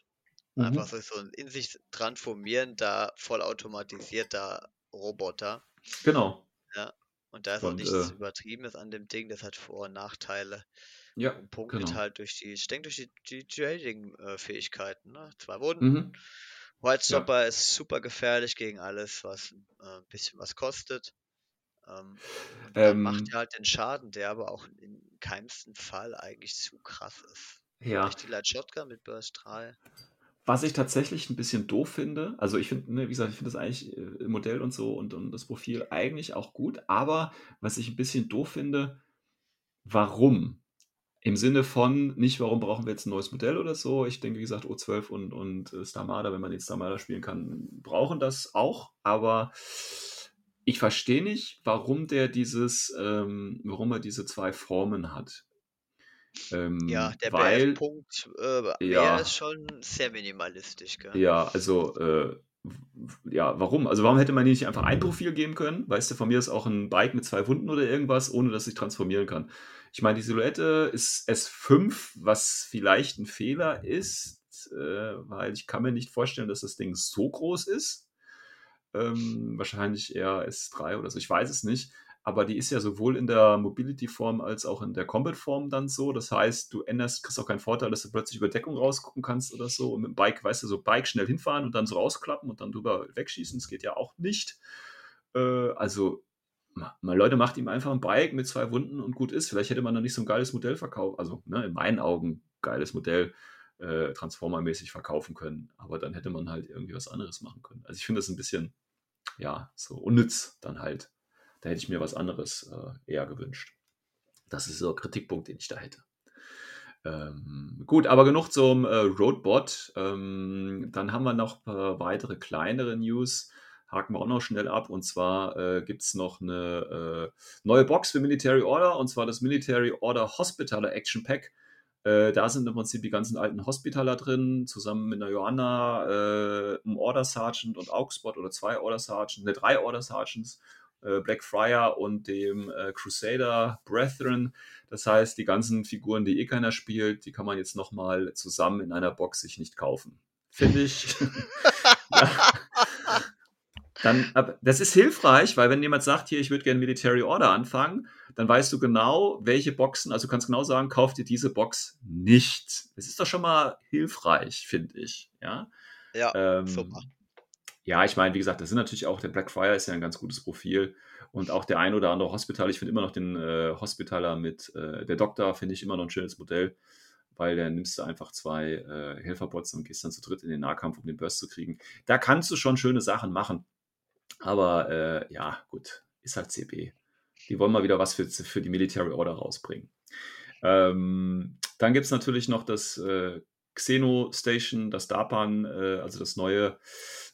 Mhm. Einfach so, so ein in sich transformierender, vollautomatisierter Roboter. Genau. Und da ist auch Und, nichts äh, Übertriebenes an dem Ding, das hat Vor- und Nachteile. Ja, Und punktet genau. halt durch die, ich denke durch die, die Trading-Fähigkeiten. Ne? Zwei Wunden. Mhm. White Stopper ist super gefährlich gegen alles, was äh, ein bisschen was kostet. Ähm, dann macht Ähm, er halt den Schaden, der aber auch im keimsten Fall eigentlich zu krass ist. ja. Nicht die Light Shotgun mit Burst 3. Was ich tatsächlich ein bisschen doof finde, also ich finde, ne, wie gesagt, ich finde das eigentlich äh, Modell und so und, und das Profil eigentlich auch gut, aber was ich ein bisschen doof finde, warum? Im Sinne von, nicht warum brauchen wir jetzt ein neues Modell oder so. Ich denke, wie gesagt, O12 und, und äh, Starmada, wenn man jetzt Starmada spielen kann, brauchen das auch, aber ich verstehe nicht, warum der dieses, ähm, warum er diese zwei Formen hat. Ähm, Ja, der weil, BF-Punkt äh, ja, ist schon sehr minimalistisch, gell? Ja, also, äh, ja, warum? Also, warum hätte man nicht einfach ein Profil geben können? Weißt du, von mir ist auch ein Bike mit zwei Wunden oder irgendwas, ohne dass ich transformieren kann. Ich meine, die Silhouette ist S5, was vielleicht ein Fehler ist, äh, weil ich kann mir nicht vorstellen, dass das Ding so groß ist. Ähm, wahrscheinlich eher S3 oder so, ich weiß es nicht. Aber die ist ja sowohl in der Mobility-Form als auch in der Combat-Form dann so. Das heißt, du änderst, kriegst auch keinen Vorteil, dass du plötzlich über Deckung rausgucken kannst oder so. Und mit dem Bike, weißt du, so Bike schnell hinfahren und dann so rausklappen und dann drüber wegschießen. Das geht ja auch nicht. Äh, also, ma- mal Leute, macht ihm einfach ein Bike mit zwei Wunden und gut ist. Vielleicht hätte man dann nicht so ein geiles Modell verkauft. Also, ne, in meinen Augen geiles Modell äh, Transformer-mäßig verkaufen können. Aber dann hätte man halt irgendwie was anderes machen können. Also, ich finde das ein bisschen, ja, so unnütz dann halt. Da hätte ich mir was anderes äh, eher gewünscht. Das ist so ein Kritikpunkt, den ich da hätte. Ähm, gut, aber genug zum äh, Roadbot. Ähm, dann haben wir noch paar weitere kleinere News. Haken wir auch noch schnell ab. Und zwar äh, gibt es noch eine äh, neue Box für Military Order. Und zwar das Military Order Hospitaler Action Pack. Äh, da sind im Prinzip die ganzen alten Hospitaler drin, zusammen mit einer Johanna, äh, einem Order Sergeant und Augsbot oder zwei Order Sergeants, ne, drei Order Sergeants, äh, Blackfriar und dem äh, Crusader Brethren. Das heißt, die ganzen Figuren, die eh keiner spielt, die kann man jetzt nochmal zusammen in einer Box sich nicht kaufen. Finde ich. ja. Dann, das ist hilfreich, weil wenn jemand sagt, hier, ich würde gerne Military Order anfangen, dann weißt du genau, welche Boxen, also du kannst genau sagen, kauf dir diese Box nicht. Das ist doch schon mal hilfreich, finde ich. Ja, Ja, ähm, super. Ja, ich meine, wie gesagt, das sind natürlich auch, der Blackfire ist ja ein ganz gutes Profil und auch der ein oder andere Hospital. Ich finde immer noch den äh, Hospitaler mit äh, der Doktor, finde ich immer noch ein schönes Modell, weil da nimmst du einfach zwei äh, Helferbots und gehst dann zu dritt in den Nahkampf, um den Burst zu kriegen. Da kannst du schon schöne Sachen machen. Aber äh, ja, gut, ist halt CB. Die wollen mal wieder was für, für die Military Order rausbringen. Ähm, dann gibt es natürlich noch das äh, Xeno Station, das DARPAN, äh, also das neue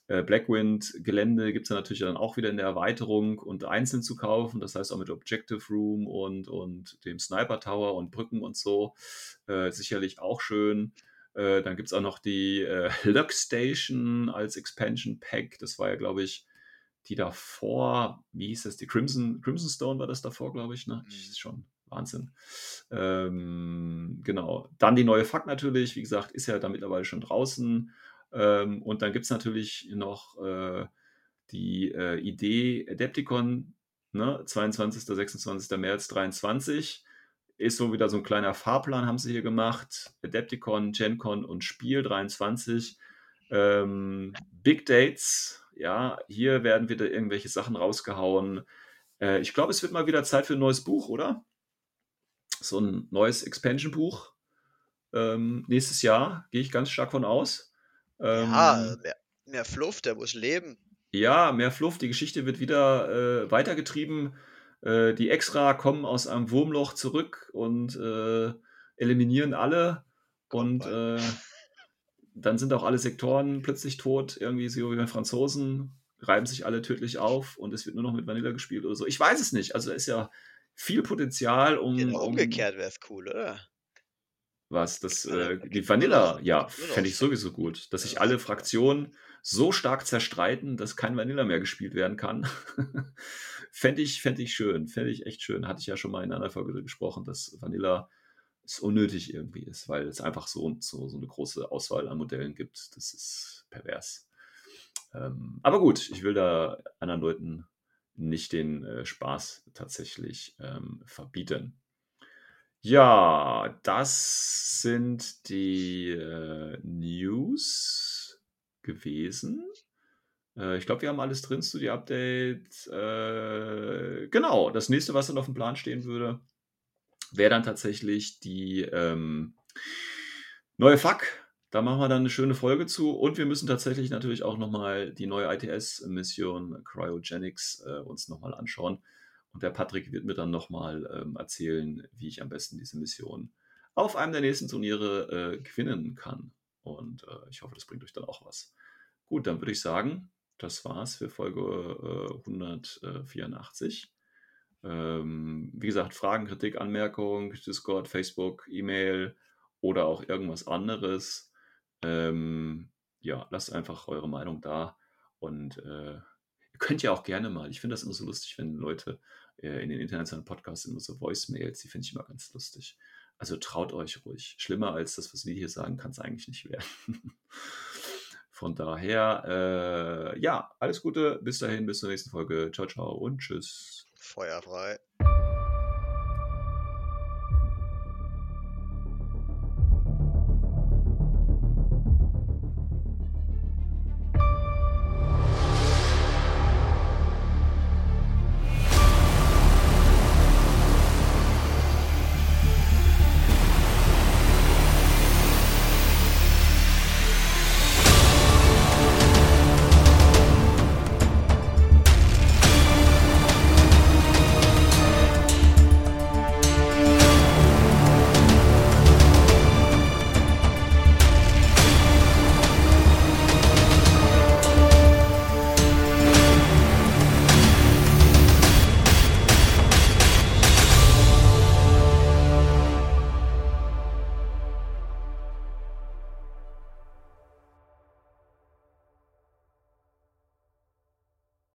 Blackwind-Gelände gibt es natürlich dann auch wieder in der Erweiterung und einzeln zu kaufen. Das heißt auch mit Objective Room und, und dem Sniper Tower und Brücken und so. Äh, sicherlich auch schön. Äh, dann gibt es auch noch die äh, Luck Station als Expansion Pack. Das war ja, glaube ich, die davor, wie hieß das, die Crimson, Crimson Stone war das davor, glaube ich, ne? Ich, Mhm. ist schon Wahnsinn. Ähm, genau. Dann die neue Fuck natürlich, wie gesagt, ist ja da mittlerweile schon draußen. Ähm, und dann gibt es natürlich noch äh, die äh, Idee Adepticon, ne? 22. 26. März 23. Ist so wieder so ein kleiner Fahrplan, haben sie hier gemacht. Adepticon, GenCon und Spiel 23. Ähm, Big Dates, ja, hier werden wieder irgendwelche Sachen rausgehauen. Äh, ich glaube, es wird mal wieder Zeit für ein neues Buch, oder? So ein neues Expansion-Buch. Ähm, nächstes Jahr, gehe ich ganz stark von aus. Ja, Ähm, mehr, mehr Fluff, der muss leben. ja, mehr Fluff, die Geschichte wird wieder äh, weitergetrieben. Äh, die Extra kommen aus einem Wurmloch zurück und äh, eliminieren alle. Und äh, dann sind auch alle Sektoren plötzlich tot, irgendwie so wie bei Franzosen, reiben sich alle tödlich auf und es wird nur noch mit Vanilla gespielt oder so. Ich weiß es nicht. Also da ist ja viel Potenzial, um, Genau, um umgekehrt wäre es cool, oder? Was, das, äh, die Vanilla, ja, fände ich so. sowieso gut, dass sich alle. Fraktionen so stark zerstreiten, dass kein Vanilla mehr gespielt werden kann. fände ich, fänd ich schön, fände ich echt schön. Hatte ich ja schon mal in einer Folge gesprochen, dass Vanilla es unnötig irgendwie ist, weil es einfach so, so, so eine große Auswahl an Modellen gibt. Das ist pervers. Ähm, aber gut, ich will da anderen Leuten nicht den äh, Spaß tatsächlich ähm, verbieten. Ja, das sind die äh, News gewesen. Äh, ich glaube, wir haben alles drin, Studio-Update. Äh, genau, das nächste, was dann auf dem Plan stehen würde, wäre dann tatsächlich die ähm, neue FAQ. Da machen wir dann eine schöne Folge zu und wir müssen tatsächlich natürlich auch nochmal die neue ITS-Mission Cryogenics äh, uns nochmal anschauen. Und der Patrick wird mir dann nochmal ähm, erzählen, wie ich am besten diese Mission auf einem der nächsten Turniere äh, gewinnen kann. Und äh, ich hoffe, das bringt euch dann auch was. Gut, dann würde ich sagen, das war's für Folge äh, 184. Ähm, wie gesagt, Fragen, Kritik, Anmerkung, Discord, Facebook, E-Mail oder auch irgendwas anderes. Ähm, ja, lasst einfach eure Meinung da und äh, ihr könnt ja auch gerne mal, ich finde das immer so lustig, wenn Leute äh, in den internationalen Podcasts immer so Voicemails, die finde ich immer ganz lustig. Also traut euch ruhig. Schlimmer als das, was wir hier sagen, kann es eigentlich nicht werden. Von daher, äh, ja, alles Gute. Bis dahin, bis zur nächsten Folge. Ciao, ciao und tschüss. Feuer frei.